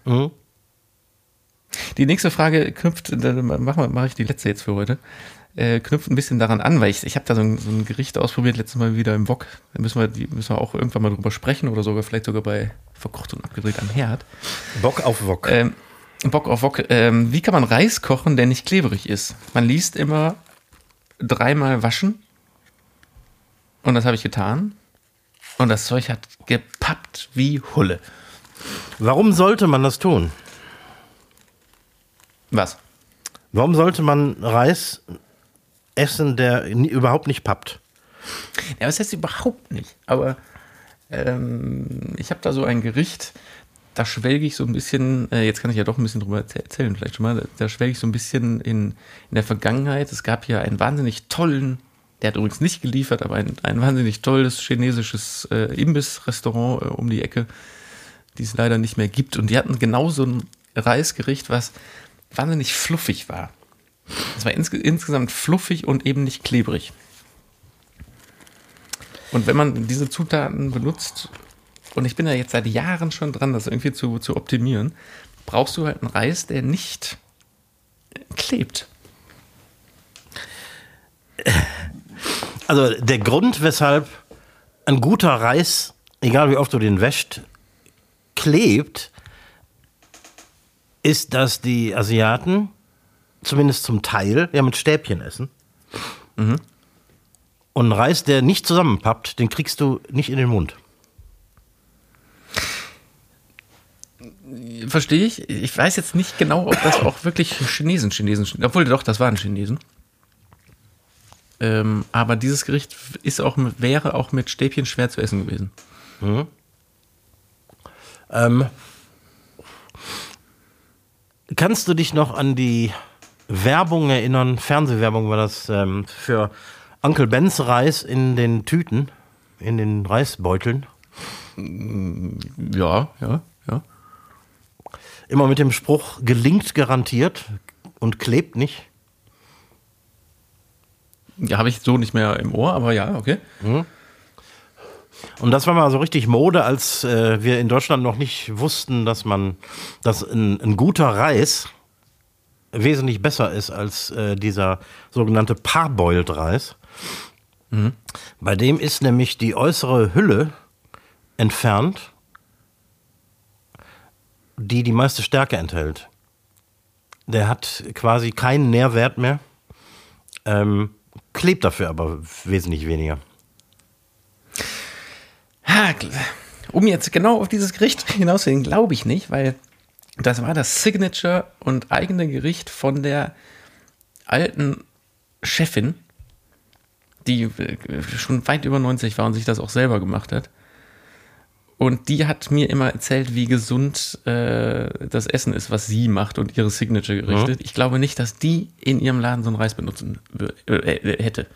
Mhm. Die nächste Frage knüpft, dann mache mach ich die letzte jetzt für heute, äh, knüpft ein bisschen daran an, weil ich, ich habe da so ein, so ein Gericht ausprobiert, letztes Mal wieder im Wok. Da müssen wir, die, müssen wir auch irgendwann mal drüber sprechen oder sogar vielleicht sogar bei verkocht und abgedreht am Herd. Bock auf Wok. Ähm, Bock auf Wok. Ähm, wie kann man Reis kochen, der nicht klebrig ist? Man liest immer dreimal waschen. Und das habe ich getan. Und das Zeug hat gepappt wie Hulle. Warum sollte man das tun? Was? Warum sollte man Reis essen, der überhaupt nicht pappt? Ja, das heißt überhaupt nicht. Aber ähm, ich habe da so ein Gericht, da schwelge ich so ein bisschen, äh, jetzt kann ich ja doch ein bisschen drüber erzäh- erzählen, vielleicht schon mal, da, schwelge ich so ein bisschen in, in der Vergangenheit. Es gab hier einen wahnsinnig tollen, der hat übrigens nicht geliefert, aber ein, ein wahnsinnig tolles chinesisches äh, Imbiss-Restaurant äh, um die Ecke, die es leider nicht mehr gibt. Und die hatten genau so ein Reisgericht, was wahnsinnig fluffig war. Es war insge insgesamt fluffig und eben nicht klebrig. Und wenn man diese Zutaten benutzt, und ich bin ja jetzt seit Jahren schon dran, das irgendwie zu, zu optimieren, brauchst du halt einen Reis, der nicht klebt. Also der Grund, weshalb ein guter Reis, egal wie oft du den wäscht, klebt, ist, dass die Asiaten zumindest zum Teil ja mit Stäbchen essen. Und einen Reis, der nicht zusammenpappt, den kriegst du nicht in den Mund. Verstehe ich. Ich weiß jetzt nicht genau, ob das auch wirklich Chinesen, Chinesen, obwohl doch, das waren Chinesen. Ähm, aber dieses Gericht ist auch, wäre auch mit Stäbchen schwer zu essen gewesen. Ähm, kannst du dich noch an die Werbung erinnern? Fernsehwerbung war das ähm, für Onkel Bens Reis in den Tüten, in den Reisbeuteln. Ja, ja, ja. Immer mit dem Spruch, gelingt garantiert und klebt nicht. Ja, habe ich so nicht mehr im Ohr, aber ja, okay. Und das war mal so richtig Mode, als äh, wir in Deutschland noch nicht wussten, dass man, dass ein, ein guter Reis wesentlich besser ist als äh, dieser sogenannte Parboiled Reis. Bei dem ist nämlich die äußere Hülle entfernt, die die meiste Stärke enthält. Der hat quasi keinen Nährwert mehr, ähm, klebt dafür aber wesentlich weniger. Um jetzt genau auf dieses Gericht hinauszugehen, glaube ich nicht, weil das war das Signature und eigene Gericht von der alten Chefin, die äh, schon weit über 90 war und sich das auch selber gemacht hat. Und die hat mir immer erzählt, wie gesund äh, das Essen ist, was sie macht und ihre Signature-Gerichte. Ich glaube nicht, dass die in ihrem Laden so einen Reis benutzen äh, äh, hätte.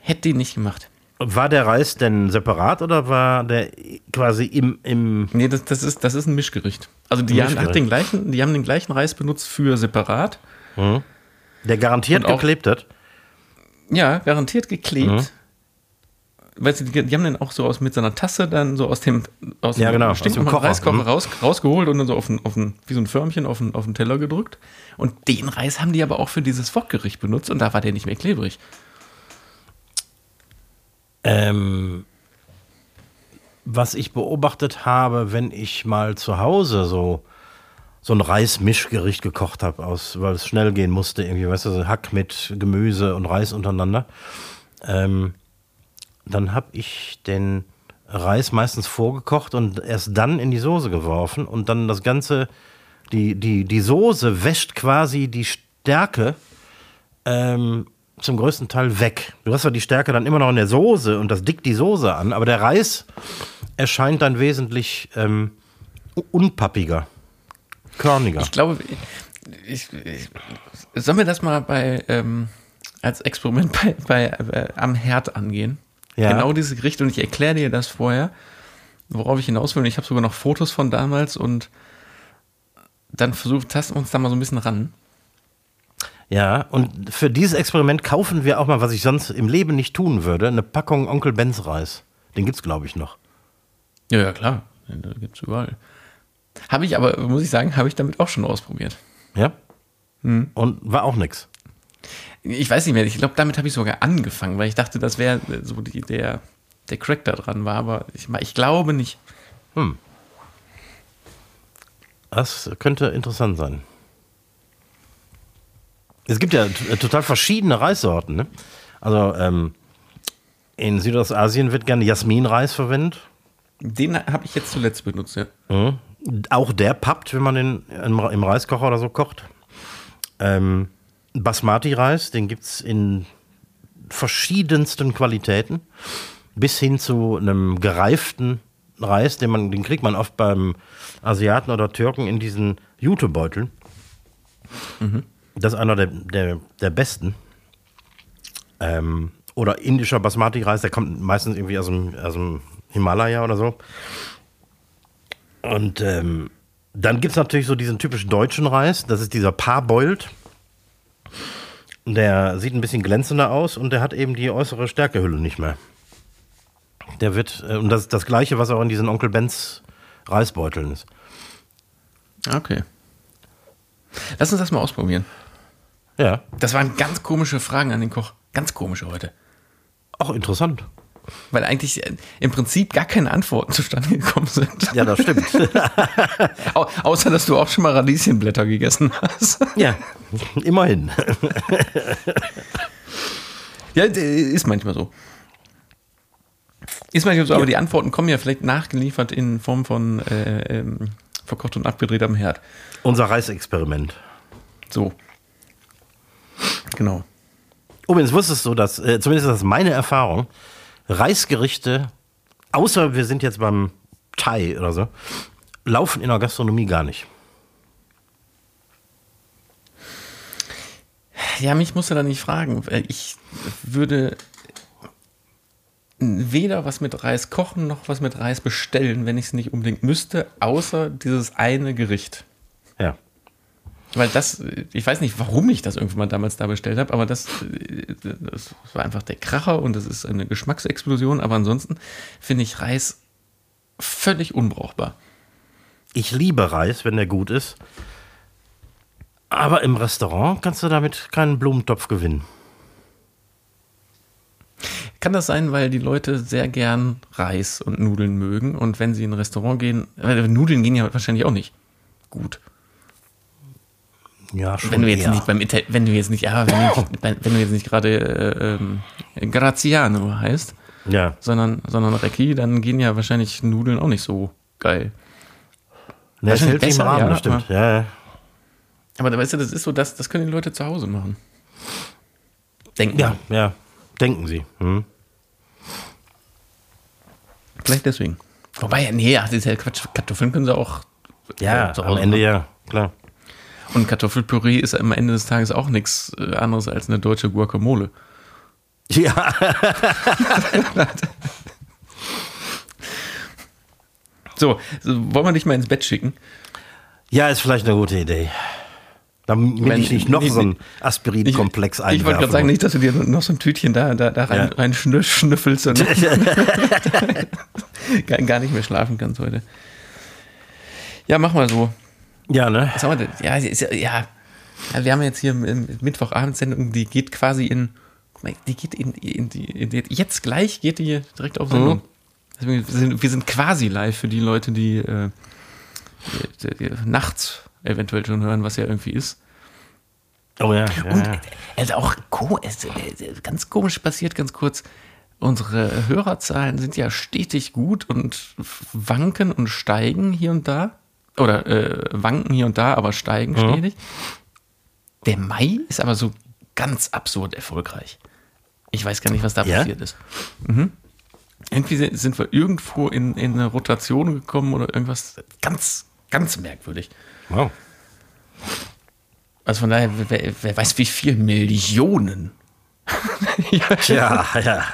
Hätte die nicht gemacht. War der Reis denn separat oder war der quasi im, im Nee, das, das, ist, das ist ein Mischgericht. Also die Ein haben, Mischgericht. den gleichen, die haben den gleichen Reis benutzt für separat. der garantiert geklebt hat? Ja, garantiert geklebt. Weißt du, die, die haben den auch so aus mit so einer Tasse dann so aus dem aus Ja, genau, aus dem Kocher. Reiskocher Mhm. raus, rausgeholt und dann so auf ein, auf ein, wie so ein Förmchen auf einen, auf Teller gedrückt. Und den Reis haben die aber auch für dieses Wokgericht benutzt und da war der nicht mehr klebrig. Ähm, was ich beobachtet habe, wenn ich mal zu Hause so, so ein Reismischgericht gekocht habe, aus, weil es schnell gehen musste, irgendwie, weißt du, so Hack mit Gemüse und Reis untereinander, ähm, dann habe ich den Reis meistens vorgekocht und erst dann in die Soße geworfen und dann das Ganze, die, die, die Soße wäscht quasi die Stärke ähm, zum größten Teil weg. Du hast ja die Stärke dann immer noch in der Soße und das dickt die Soße an, aber der Reis erscheint dann wesentlich ähm, unpappiger, körniger. Ich glaube, ich, ich, sollen wir das mal bei, ähm, als Experiment bei, bei äh, am Herd angehen? Ja. Genau diese Gerichte und ich erkläre dir das vorher, worauf ich hinaus will. Und Ich habe sogar noch Fotos von damals und dann versucht, tasten wir uns da mal so ein bisschen ran. Ja, und für dieses Experiment kaufen wir auch mal, was ich sonst im Leben nicht tun würde, eine Packung Onkel Benz Reis. Den gibt's, glaube ich, noch. Ja, ja, klar. Da gibt es überall. Habe ich aber, muss ich sagen, habe ich damit auch schon ausprobiert. Ja? Und war auch nix. Ich weiß nicht mehr, ich glaube, damit habe ich sogar angefangen, weil ich dachte, das wäre so die, der, der Crack da dran war, aber ich, ich glaube nicht. Das könnte interessant sein. Es gibt ja t- total verschiedene Reissorten. Ne? Also ähm, in Südostasien wird gerne Jasminreis verwendet. Den habe ich jetzt zuletzt benutzt, ja. Mhm. Auch der pappt, wenn man den im, Reiskocher oder so kocht. Ähm, Basmati-Reis, den gibt es in verschiedensten Qualitäten. Bis hin zu einem gereiften Reis, den, man, den kriegt man oft beim Asiaten oder Türken in diesen Jutebeuteln. Das ist einer der, der, der besten. Ähm, oder indischer Basmati-Reis, der kommt meistens irgendwie aus dem, aus dem Himalaya oder so. Und ähm, dann gibt es natürlich so diesen typisch deutschen Reis, das ist dieser Parboiled. Der sieht ein bisschen glänzender aus und der hat eben die äußere Stärkehülle nicht mehr. Der wird, äh, und das ist das gleiche, was auch in diesen Onkel Benz Reisbeuteln ist. Okay. Lass uns das mal ausprobieren. Ja, Das waren ganz komische Fragen an den Koch. Ganz komische heute. auch interessant. Weil eigentlich äh, im Prinzip gar keine Antworten zustande gekommen sind. Ja, das stimmt. Au außer, dass du auch schon mal Radieschenblätter gegessen hast. ja, immerhin. Ja, ist manchmal so. Ist manchmal so, aber die Antworten kommen ja vielleicht nachgeliefert in Form von äh, ähm, verkocht und abgedreht am Herd. Unser Reisexperiment. So. Genau. Übrigens wusstest du, dass, äh, zumindest ist das meine Erfahrung, Reisgerichte, außer wir sind jetzt beim Thai oder so, laufen in der Gastronomie gar nicht. Ja, mich musst du da nicht fragen. weil Ich würde weder was mit Reis kochen noch was mit Reis bestellen, wenn ich es nicht unbedingt müsste, außer dieses eine Gericht. Ja. Weil das, ich weiß nicht, warum ich das irgendwann mal damals da bestellt habe, aber das, das war einfach der Kracher und das ist eine Geschmacksexplosion. Aber ansonsten finde ich Reis völlig unbrauchbar. Ich liebe Reis, wenn der gut ist. Aber im Restaurant kannst du damit keinen Blumentopf gewinnen. Kann das sein, weil die Leute sehr gern Reis und Nudeln mögen und wenn sie in ein Restaurant gehen, weil Nudeln gehen ja wahrscheinlich auch nicht gut. Ja, schon Wenn du jetzt eher. nicht beim Ital wenn du jetzt nicht, ja, wenn du, nicht- wenn du jetzt nicht gerade äh, ähm, Graziano heißt, Ja. sondern, sondern Recchi, dann gehen ja wahrscheinlich Nudeln auch nicht so geil. Ne, es hält Wahrscheinlich sich im besser, Rahmen, ja, stimmt. Ja, ja. Aber da weißt du, das ist so, das, das können die Leute zu Hause machen. Denken. ja, ja. Denken Sie. Hm? Vielleicht deswegen. Wobei, nee, ach, das ist ja Quatsch. Kartoffeln können sie auch. Ja, äh, am Ende machen. ja, klar. Und Kartoffelpüree ist am Ende des Tages auch nichts äh, anderes als eine deutsche Guacamole. Ja, So, wollen wir dich mal ins Bett schicken? ja, ist vielleicht eine gute Idee. Damit Wenn- ich nicht noch nee, so einen. Aspirin-Komplex Ich wollte gerade einwerfe. sagen, nicht, dass du dir noch so ein Tütchen da, da, da rein, Ja. rein schnü- schnüffelst und gar nicht mehr schlafen kannst heute. Ja, mach mal so. Ja, ne? Was haben wir denn? Ja, ist ja, ja. wir haben jetzt hier Mittwochabendsendung, die geht quasi in, guck mal, die geht in, in, die, in die, jetzt gleich geht die direkt auf Sendung. Mhm. Deswegen, wir, sind, wir sind quasi live für die Leute, die, äh, die, nachts eventuell schon hören, was ja irgendwie ist. Oh ja. ja, Und also auch ganz komisch passiert, ganz kurz. unsere Hörerzahlen sind ja stetig gut und wanken und steigen hier und da. Oder äh, wanken hier und da, aber steigen Mhm. stetig. Der Mai ist aber so ganz absurd erfolgreich. Ich weiß gar nicht, was da Ja? passiert ist. Mhm. Irgendwie sind- wir irgendwo in, in eine Rotation gekommen oder irgendwas ganz, ganz merkwürdig. Wow. Also von daher, wer, wer weiß, wie viel Millionen. Tja, ja.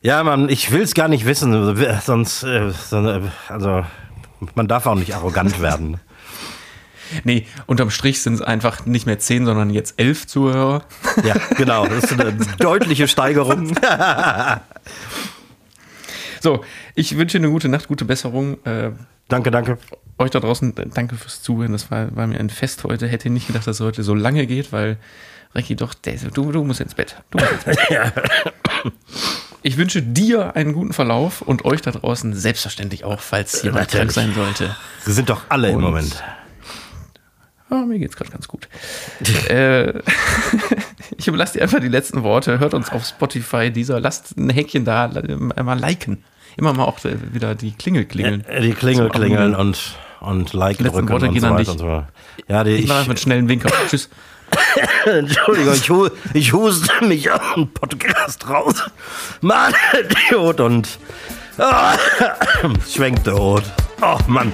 Ja, man, ich will es gar nicht wissen, sonst, äh, sonst, äh, also, man darf auch nicht arrogant werden. Nee, unterm Strich sind es einfach nicht mehr zehn, sondern jetzt elf Zuhörer. Ja, genau, das ist eine deutliche Steigerung. So, ich wünsche eine gute Nacht, gute Besserung. Äh, Danke, danke. euch da draußen, äh, danke fürs Zuhören. Das war, war mir ein Fest heute. Hätte nicht gedacht, dass es heute so lange geht, weil Recki doch, du, du musst ins Bett. Du musst ins Bett. Ich wünsche dir einen guten Verlauf und euch da draußen selbstverständlich auch, falls jemand krank Natürlich. sein sollte. Sie sind doch alle im Und- Moment. Ah, mir geht's gerade ganz gut. äh, ich überlasse dir einfach die letzten Worte. Hört uns auf Spotify, dieser. Lasst ein Häkchen da, äh, mal liken. Immer mal auch äh, wieder die Klingel klingeln. Äh, Die Klingel klingeln und, und Like Letzten drücken und so weiter und so. Ja, die, Ich ich, mit schnellen Winker. Tschüss. Entschuldigung, ich, hu, ich huste mich aus dem Podcast raus. Mann, Idiot und ah, schwenkt der Rot. Oh Mann.